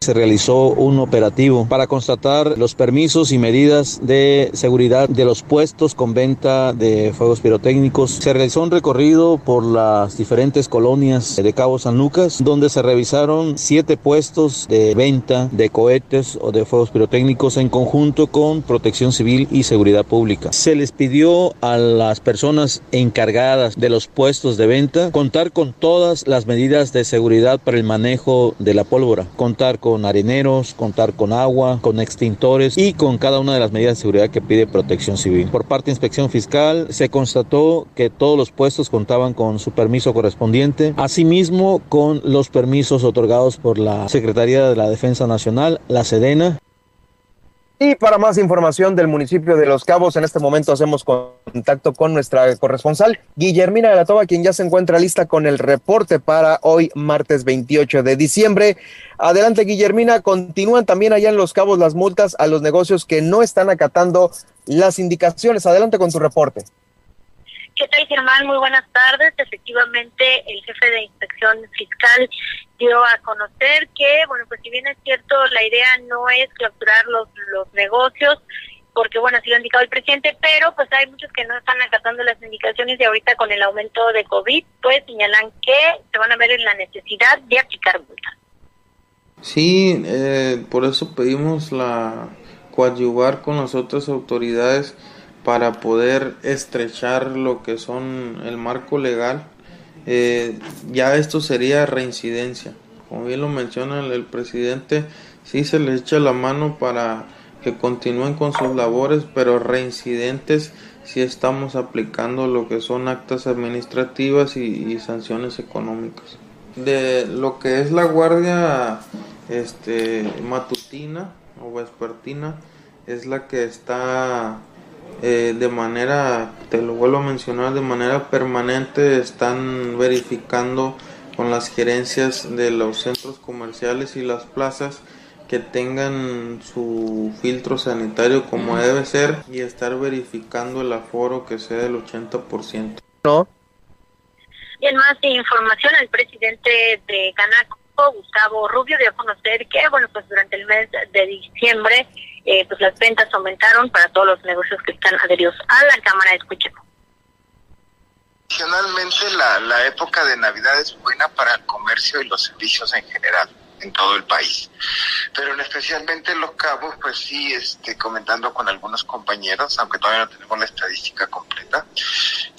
se realizó un operativo para constatar los permisos y medidas de seguridad de los puestos con venta de fuegos pirotécnicos. Se realizó un recorrido por las diferentes colonias de Cabo San Lucas, donde se revisaron siete puestos de venta de cohetes o de fuegos pirotécnicos en conjunto con Protección Civil y Seguridad Pública. Se les pidió a las personas encargadas de los puestos de venta contar con todas las medidas de seguridad para el manejo de la pólvora, contar con areneros, contar con agua, con extintores y con cada una de las medidas de seguridad que pide Protección Civil. Por parte de Inspección Fiscal se constató que todos los puestos contaban con su permiso correspondiente, asimismo con los permisos otorgados por la Secretaría de la Defensa Nacional, la Sedena, y para más información del municipio de Los Cabos, en este momento hacemos contacto con nuestra corresponsal, Guillermina de la Toba, quien ya se encuentra lista con el reporte para hoy, martes 28 de diciembre. Adelante, Guillermina. Continúan también allá en Los Cabos las multas a los negocios que no están acatando las indicaciones. Adelante con tu reporte. ¿Qué tal, Germán? Muy buenas tardes. Efectivamente, el jefe de inspección fiscal dio a conocer que, bueno, pues si bien es cierto, la idea no es clausurar los, los negocios, porque, bueno, así lo ha indicado el presidente, pero pues hay muchos que no están acatando las indicaciones y ahorita con el aumento de COVID, pues señalan que se van a ver en la necesidad de aplicar multas. Sí, eh, por eso pedimos la coadyuvar con las otras autoridades para poder estrechar lo que son el marco legal. Eh, ya esto sería reincidencia. Como bien lo menciona el, presidente, sí se les echa la mano para que continúen con sus labores, pero reincidentes si estamos aplicando lo que son actas administrativas y, y, sanciones económicas. De lo que es la guardia este, matutina o vespertina es la que está eh, de manera, te lo vuelvo a mencionar, de manera permanente están verificando con las gerencias de los centros comerciales y las plazas que tengan su filtro sanitario como debe ser y estar verificando el aforo que sea del 80%. No. Y en más información, el presidente de Canaco, Gustavo Rubio, dio a conocer que, bueno, pues durante el mes de diciembre eh, pues las ventas aumentaron para todos los negocios que están adheridos a la Cámara. Escuchemos. Tradicionalmente la, la época de Navidad es buena para el comercio y los servicios en general en todo el país. Pero en especialmente en Los Cabos, pues sí, este, comentando con algunos compañeros, aunque todavía no tenemos la estadística completa,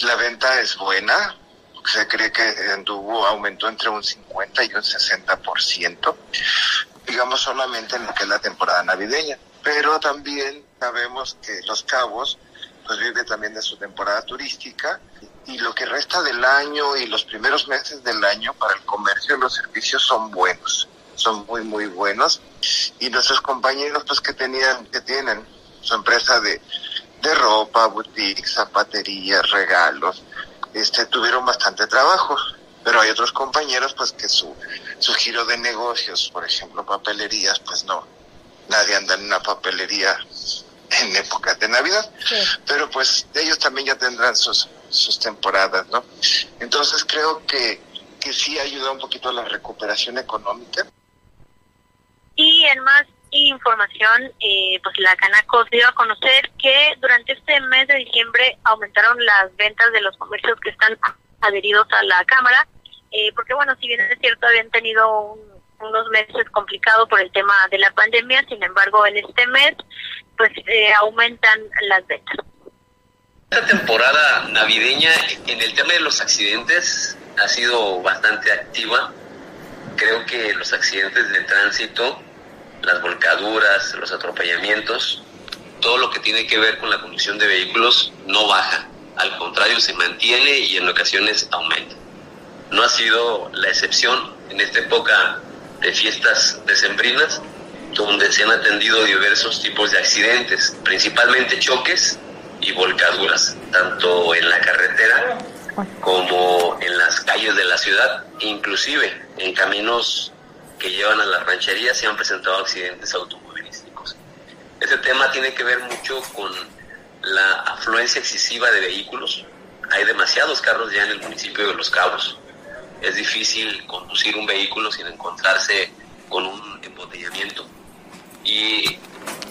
la venta es buena, se cree que anduvo, aumentó entre un 50 y un 60%, digamos solamente en lo que es la temporada navideña pero también sabemos que Los Cabos pues vive también de su temporada turística y lo que resta del año y los primeros meses del año para el comercio y los servicios son buenos, son muy muy buenos. Y nuestros compañeros pues que tenían que tienen su empresa de de ropa, boutique, zapatería, regalos, este tuvieron bastante trabajo, pero hay otros compañeros pues que su su giro de negocios, por ejemplo, papelerías, pues no nadie anda en una papelería en épocas de Navidad, pero pues ellos también ya tendrán sus, sus temporadas, ¿no? Entonces creo que, que sí ayuda un poquito a la recuperación económica. Y en más información, eh, pues la Canaco dio a conocer que durante este mes de diciembre aumentaron las ventas de los comercios que están adheridos a la Cámara, eh, porque bueno, si bien es cierto, habían tenido un unos meses complicado por el tema de la pandemia, sin embargo en este mes pues eh, aumentan las ventas. Esta temporada navideña en el tema de los accidentes ha sido bastante activa. Creo que los accidentes de tránsito, las volcaduras, los atropellamientos, todo lo que tiene que ver con la conducción de vehículos no baja. Al contrario, se mantiene y en ocasiones aumenta. No ha sido la excepción en esta época de fiestas decembrinas, donde se han atendido diversos tipos de accidentes, principalmente choques y volcaduras, tanto en la carretera como en las calles de la ciudad, inclusive en caminos que llevan a las rancherías se han presentado accidentes automovilísticos. Este tema tiene que ver mucho con la afluencia excesiva de vehículos. Hay demasiados carros ya en el municipio de Los Cabos. Es difícil conducir un vehículo sin encontrarse con un embotellamiento. Y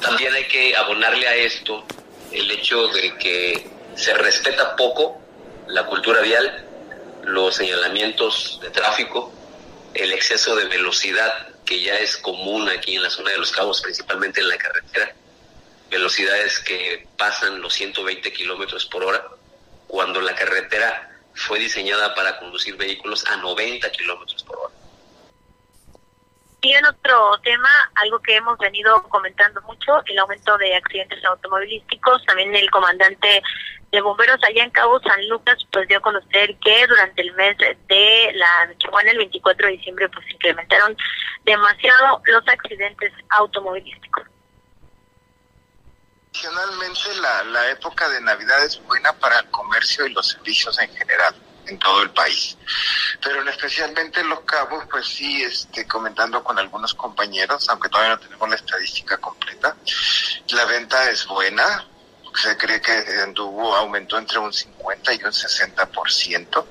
también hay que abonarle a esto el hecho de que se respeta poco la cultura vial, los señalamientos de tráfico, el exceso de velocidad que ya es común aquí en la zona de los cabos, principalmente en la carretera, velocidades que pasan los 120 kilómetros por hora, cuando la carretera fue diseñada para conducir vehículos a 90 kilómetros por hora. Y en otro tema, algo que hemos venido comentando mucho, el aumento de accidentes automovilísticos. También el comandante de bomberos allá en Cabo San Lucas pues dio a conocer que durante el mes de la Chihuahua, el 24 de diciembre, pues incrementaron demasiado los accidentes automovilísticos. Adicionalmente, la, la época de Navidad es buena para el comercio y los servicios en general en todo el país. Pero en especialmente en Los Cabos, pues sí, este, comentando con algunos compañeros, aunque todavía no tenemos la estadística completa, la venta es buena, se cree que anduvo, aumentó entre un 50 y un 60%,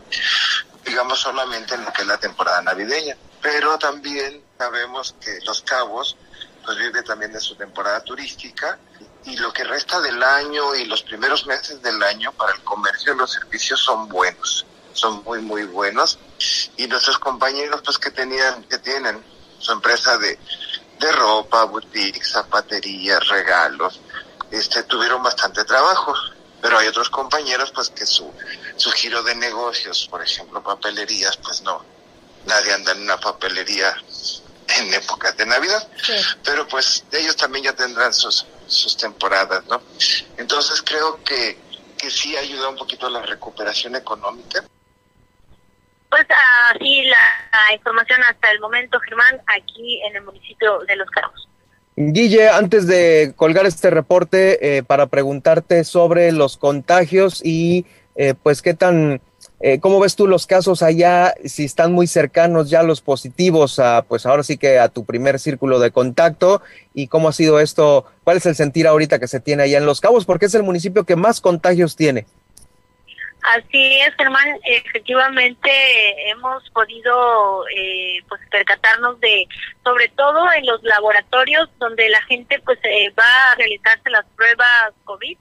digamos solamente en lo que es la temporada navideña. Pero también sabemos que Los Cabos pues vive también de su temporada turística y lo que resta del año y los primeros meses del año para el comercio y los servicios son buenos son muy muy buenos. Y nuestros compañeros pues que tenían que tienen su empresa de, de ropa, boutique, zapatería, regalos, este tuvieron bastante trabajo, pero hay otros compañeros pues que su su giro de negocios, por ejemplo, papelerías, pues no nadie anda en una papelería en épocas de Navidad, pero pues ellos también ya tendrán sus sus temporadas, ¿no? Entonces creo que que sí ayuda un poquito a la recuperación económica. Pues así la, información hasta el momento, Germán, aquí en el municipio de Los Cabos. Guille, antes de colgar este reporte, eh, para preguntarte sobre los contagios y eh, pues qué tan, eh, cómo ves tú los casos allá, si están muy cercanos ya los positivos a, pues ahora sí que a tu primer círculo de contacto y cómo ha sido esto, cuál es el sentir ahorita que se tiene allá en Los Cabos, porque es el municipio que más contagios tiene. Así es, Germán. Efectivamente, hemos podido eh, pues percatarnos de, sobre todo en los laboratorios donde la gente pues eh, va a realizarse las pruebas COVID.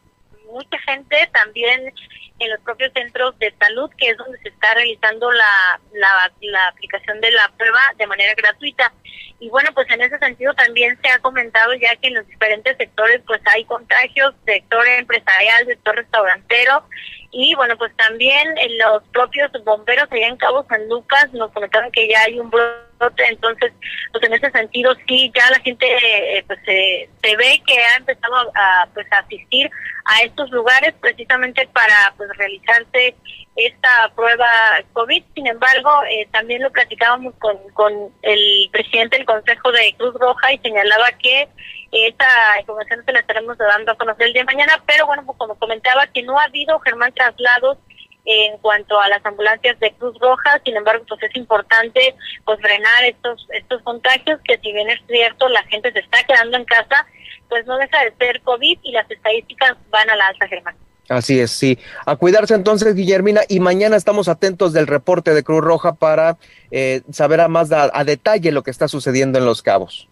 Mucha gente también en los propios centros de salud, que es donde se está realizando la, la, la aplicación de la prueba de manera gratuita. Y bueno, pues en ese sentido también se ha comentado ya que en los diferentes sectores pues hay contagios, sector empresarial, sector restaurantero, y bueno, pues también en los propios bomberos allá en Cabo San Lucas nos comentaron que ya hay un brote, entonces pues en ese sentido sí, ya la gente eh, pues se, se ve que ha empezado a, pues a asistir a estos lugares precisamente para pues realizarse esta prueba COVID. Sin embargo, eh, también lo platicábamos con, con el presidente del Consejo de Cruz Roja y señalaba que esta información se la estaremos dando a conocer el día de mañana, pero bueno, pues como comentaba, que no ha habido, Germán, traslados en cuanto a las ambulancias de Cruz Roja, sin embargo, pues es importante pues frenar estos estos contagios, que si bien es cierto, la gente se está quedando en casa, pues no deja de ser COVID y las estadísticas van a la alza, Germán. Así es, sí. A cuidarse entonces, Guillermina, y mañana estamos atentos del reporte de Cruz Roja para eh, saber a más a detalle lo que está sucediendo en Los Cabos.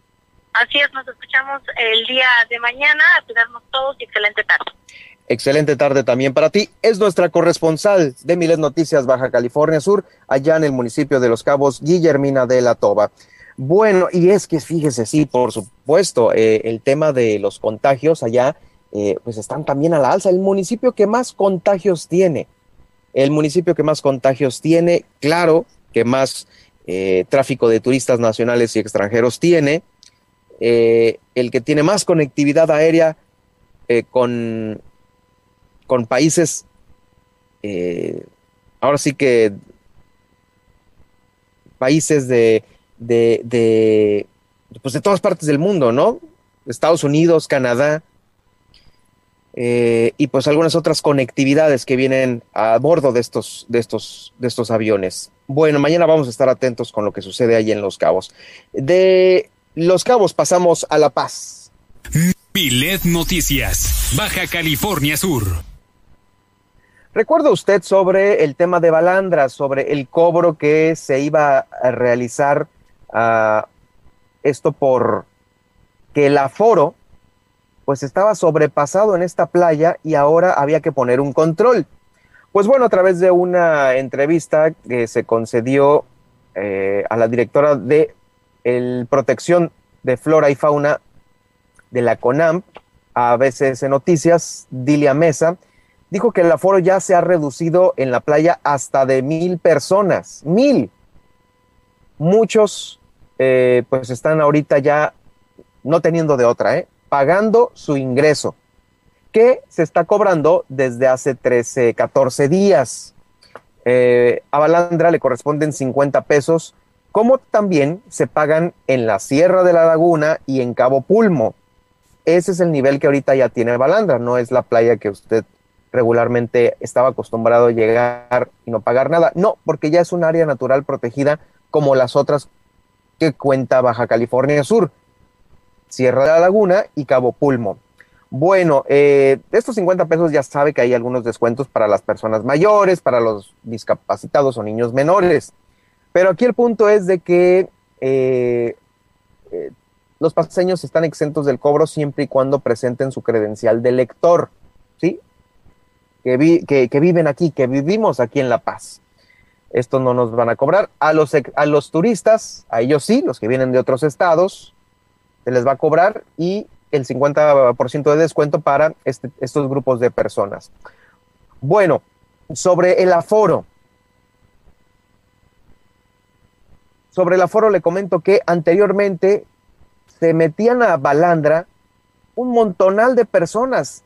Así es, nos escuchamos el día de mañana, a cuidarnos todos y excelente tarde. Excelente tarde también para ti. Es nuestra corresponsal de Miles Noticias Baja California Sur, allá en el municipio de Los Cabos, Guillermina de la Toba. Bueno, y es que fíjese, sí, por supuesto, eh, el tema de los contagios allá, eh, pues están también a la alza. El municipio que más contagios tiene, el municipio que más contagios tiene, claro, que más eh, tráfico de turistas nacionales y extranjeros tiene, eh, el que tiene más conectividad aérea eh, con, con países, eh, ahora sí que países de, de, pues de todas partes del mundo, ¿no? Estados Unidos, Canadá, y pues algunas otras conectividades que vienen a bordo de estos, de, estos, de estos aviones. Bueno, mañana vamos a estar atentos con lo que sucede ahí en Los Cabos. De Los Cabos pasamos a La Paz. Pilet Noticias, Baja California Sur. ¿Recuerda usted sobre el tema de Balandra, sobre el cobro que se iba a realizar a esto por que el aforo pues estaba sobrepasado en esta playa y ahora había que poner un control. Pues bueno, a través de una entrevista que se concedió eh, a la directora de el Protección de Flora y Fauna de la CONAM, a veces en noticias, Dilia Mesa, dijo que el aforo ya se ha reducido en la playa hasta de mil personas, mil. Muchos eh, pues están ahorita ya no teniendo de otra, ¿eh? pagando su ingreso, que se está cobrando desde hace 13, 14 días. Eh, a Balandra le corresponden 50 pesos, como también se pagan en la Sierra de la Laguna y en Cabo Pulmo. Ese es el nivel que ahorita ya tiene Balandra, no es la playa que usted regularmente estaba acostumbrado a llegar y no pagar nada. No, porque ya es un área natural protegida como las otras que cuenta Baja California Sur, Sierra de la Laguna y Cabo Pulmo. Bueno, eh, estos 50 pesos ya sabe que hay algunos descuentos para las personas mayores, para los discapacitados o niños menores. Pero aquí el punto es de que eh, eh, los paseños están exentos del cobro siempre y cuando presenten su credencial de lector, ¿sí? que, viven aquí, que vivimos aquí en La Paz. Esto no nos van a cobrar. A los, a los turistas, a ellos sí, los que vienen de otros estados, se les va a cobrar y el 50% de descuento para este, estos grupos de personas. Bueno, sobre el aforo. Sobre el aforo le comento que anteriormente se metían a Balandra un montonal de personas.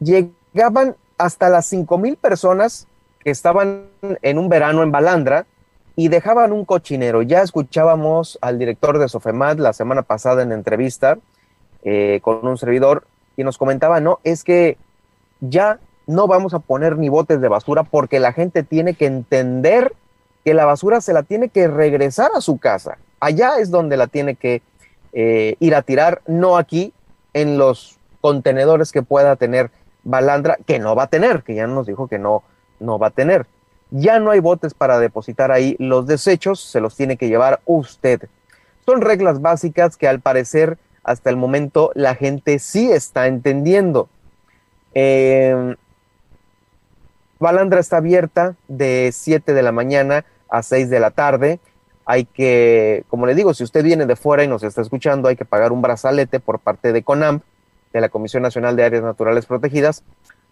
Llegaban hasta las cinco mil personas que estaban en un verano en Balandra y dejaban un cochinero. Ya escuchábamos al director de Sofemat la semana pasada en entrevista eh, con un servidor y nos comentaba, no, es que ya no vamos a poner ni botes de basura porque la gente tiene que entender que la basura se la tiene que regresar a su casa. Allá es donde la tiene que eh, ir a tirar, no aquí en los contenedores que pueda tener Balandra, que no va a tener, que ya nos dijo que no, no va a tener. Ya no hay botes para depositar ahí los desechos, se los tiene que llevar usted. Son reglas básicas que al parecer hasta el momento la gente sí está entendiendo. Em, Balandra está abierta de 7 de la mañana a 6 de la tarde. Hay que, como le digo, si usted viene de fuera y nos está escuchando, hay que pagar un brazalete por parte de CONAMP de la Comisión Nacional de Áreas Naturales Protegidas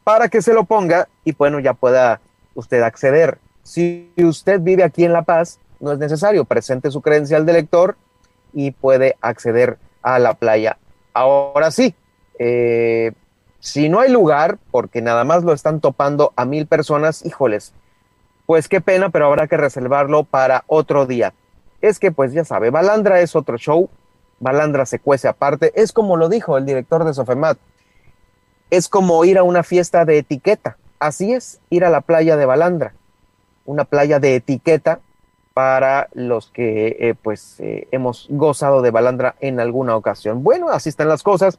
para que se lo ponga y bueno, ya pueda usted acceder. Si usted vive aquí en La Paz, no es necesario, presente su credencial de lector y puede acceder a la playa. Ahora sí, eh, si no hay lugar, porque nada más lo están topando a mil personas, híjoles, pues qué pena, pero habrá que reservarlo para otro día. Es que, pues ya sabe, Balandra es otro show, Balandra se cuece aparte. Es como lo dijo el director de Sofemat. Es como ir a una fiesta de etiqueta. Así es, ir a la playa de Balandra. Una playa de etiqueta para los que eh, pues eh, hemos gozado de Balandra en alguna ocasión. Bueno, así están las cosas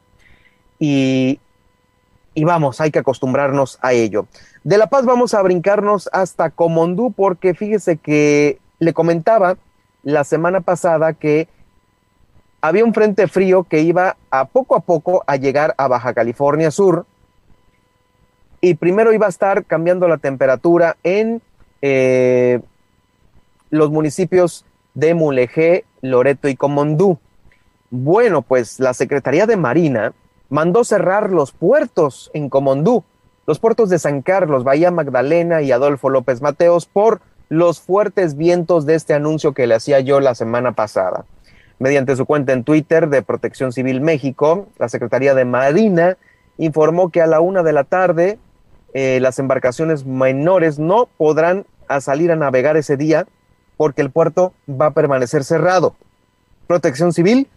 y, y vamos, hay que acostumbrarnos a ello. De La Paz vamos a brincarnos hasta Comondú porque fíjese que le comentaba la semana pasada que había un frente frío que iba a poco a poco a llegar a Baja California Sur y primero iba a estar cambiando la temperatura en eh, los municipios de Mulegé, Loreto y Comondú. Bueno, pues la Secretaría de Marina mandó cerrar los puertos en Comondú, los puertos de San Carlos, Bahía Magdalena y Adolfo López Mateos por los fuertes vientos de este anuncio que le hacía yo la semana pasada. Mediante su cuenta en Twitter de Protección Civil México, la Secretaría de Marina informó que a la una de la tarde eh, las embarcaciones menores no podrán salir a navegar ese día porque el puerto va a permanecer cerrado. Protección Civil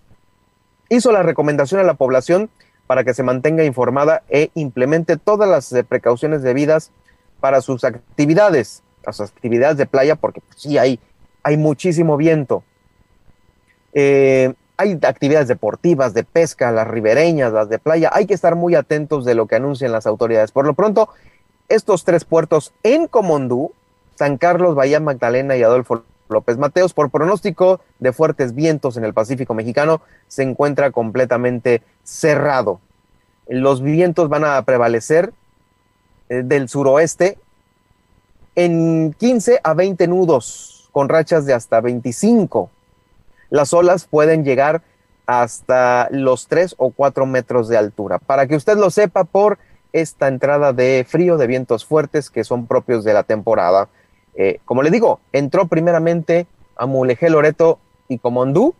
hizo la recomendación a la población para que se mantenga informada e implemente todas las precauciones debidas para sus actividades, las actividades de playa, porque pues, sí hay, hay muchísimo viento. Eh, hay actividades deportivas, de pesca, las ribereñas, las de playa. Hay que estar muy atentos de lo que anuncian las autoridades. Por lo pronto, estos tres puertos en Comondú, San Carlos, Bahía Magdalena y Adolfo López Mateos, por pronóstico de fuertes vientos en el Pacífico mexicano, se encuentra completamente cerrado. Los vientos van a prevalecer eh, del suroeste en 15 a 20 nudos, con rachas de hasta 25 las olas pueden llegar hasta los 3 o 4 metros de altura. Para que usted lo sepa por esta entrada de frío, de vientos fuertes que son propios de la temporada. Eh, como le digo, entró primeramente a Mulegé, Loreto y Comondú.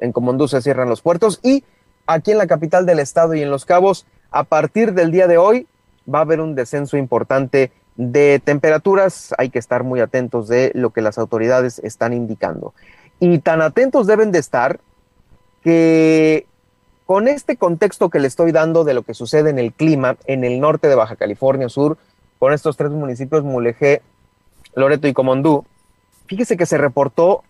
En Comondú se cierran los puertos y aquí en la capital del estado y en Los Cabos, a partir del día de hoy va a haber un descenso importante de temperaturas. Hay que estar muy atentos de lo que las autoridades están indicando. Y tan atentos deben de estar que con este contexto que le estoy dando de lo que sucede en el clima en el norte de Baja California Sur, con estos tres municipios, Mulegé, Loreto y Comondú, fíjese que se reportó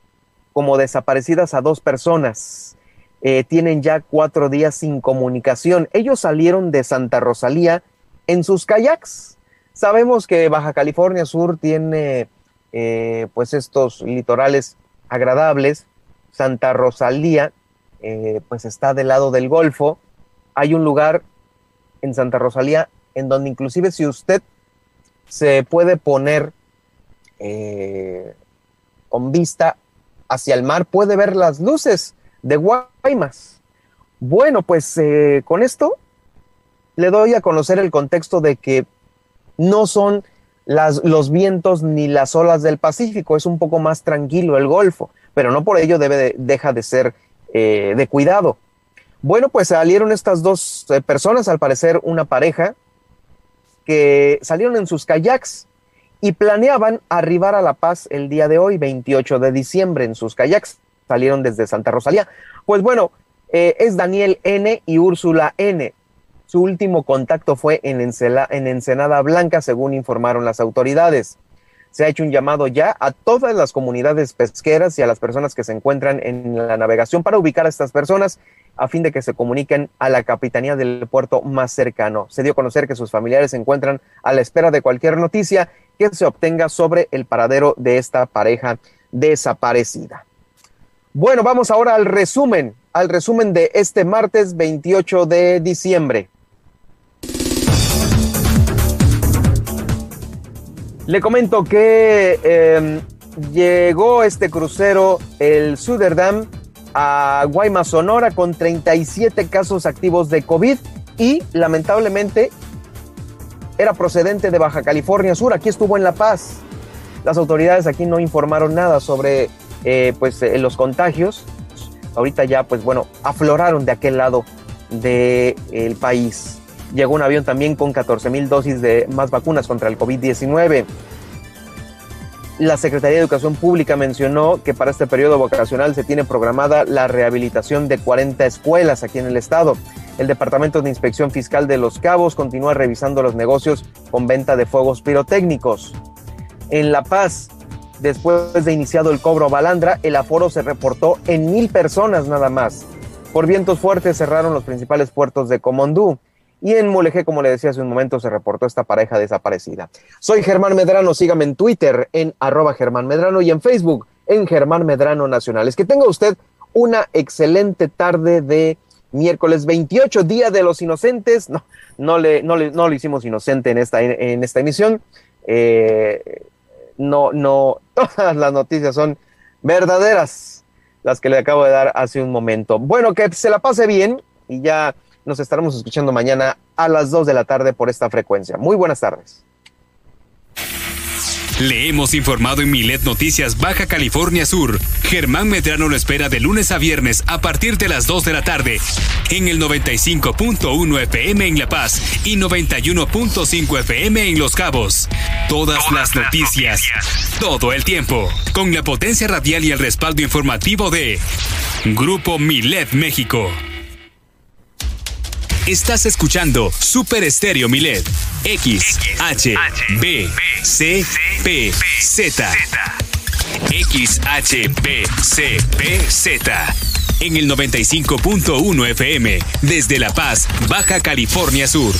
como desaparecidas a dos personas. Eh, tienen ya cuatro días sin comunicación. Ellos salieron de Santa Rosalía en sus kayaks. Sabemos que Baja California Sur tiene eh, pues estos litorales agradables. Santa Rosalía, eh, pues está del lado del Golfo. Hay un lugar en Santa Rosalía en donde inclusive si usted se puede poner eh, con vista hacia el mar, puede ver las luces de Guaymas. Bueno, pues eh, con esto le doy a conocer el contexto de que no son los vientos ni las olas del Pacífico, es un poco más tranquilo el Golfo, pero no por ello debe deja de ser eh, de cuidado. Bueno, pues salieron estas dos personas, al parecer una pareja, que salieron en sus kayaks y planeaban arribar a La Paz el día de hoy, 28 de diciembre, en sus kayaks. Salieron desde Santa Rosalía. Pues bueno, eh, es Daniel N y Úrsula N. Su último contacto fue en, en Ensenada Blanca, según informaron las autoridades. Se ha hecho un llamado ya a todas las comunidades pesqueras y a las personas que se encuentran en la navegación para ubicar a estas personas a fin de que se comuniquen a la capitanía del puerto más cercano. Se dio a conocer que sus familiares se encuentran a la espera de cualquier noticia que se obtenga sobre el paradero de esta pareja desaparecida. Bueno, vamos ahora al resumen, al resumen de este martes 28 de diciembre. Le comento que em, llegó este crucero, el Suderdam, a Guaymas, Sonora, con 37 casos activos de COVID y lamentablemente era procedente de Baja California Sur. Aquí estuvo en La Paz. Las autoridades aquí no informaron nada sobre eh, pues, eh, los contagios. Ahorita ya, pues bueno, afloraron de aquel lado del país. Llegó un avión también con 14 mil dosis de más vacunas contra el COVID-19. La Secretaría de Educación Pública mencionó que para este periodo vocacional se tiene programada la rehabilitación de 40 escuelas aquí en el estado. El Departamento de Inspección Fiscal de Los Cabos continúa revisando los negocios con venta de fuegos pirotécnicos. En La Paz, después de iniciado el cobro balandra, el aforo se reportó en mil personas nada más. Por vientos fuertes cerraron los principales puertos de Comondú. Y en Mulegé, como le decía hace un momento, se reportó esta pareja desaparecida. Soy Germán Medrano, sígame en Twitter en arroba Germán Medrano y en Facebook en Germán Medrano Nacionales. Que tenga usted una excelente tarde de miércoles 28, Día de los Inocentes. No, no, le, no, le, no hicimos inocente en esta, en esta emisión. Eh, no, no, todas las noticias son verdaderas, las que le acabo de dar hace un momento. Bueno, que se la pase bien y ya nos estaremos escuchando mañana a las 2 de la tarde por esta frecuencia. Muy buenas tardes. Le hemos informado en Milet Noticias Baja California Sur. Germán Medrano lo espera de lunes a viernes a partir de las 2 de la tarde en el 95.1 FM en La Paz y 91.5 FM en Los Cabos. Todas, las, noticias, todo el tiempo, con la potencia radial y el respaldo informativo de Grupo Milet México. Estás escuchando Super Estéreo Milet. X, H, B, C, P, Z. X, H, B, C, P, Z. En el 95.1 FM, desde La Paz, Baja California Sur.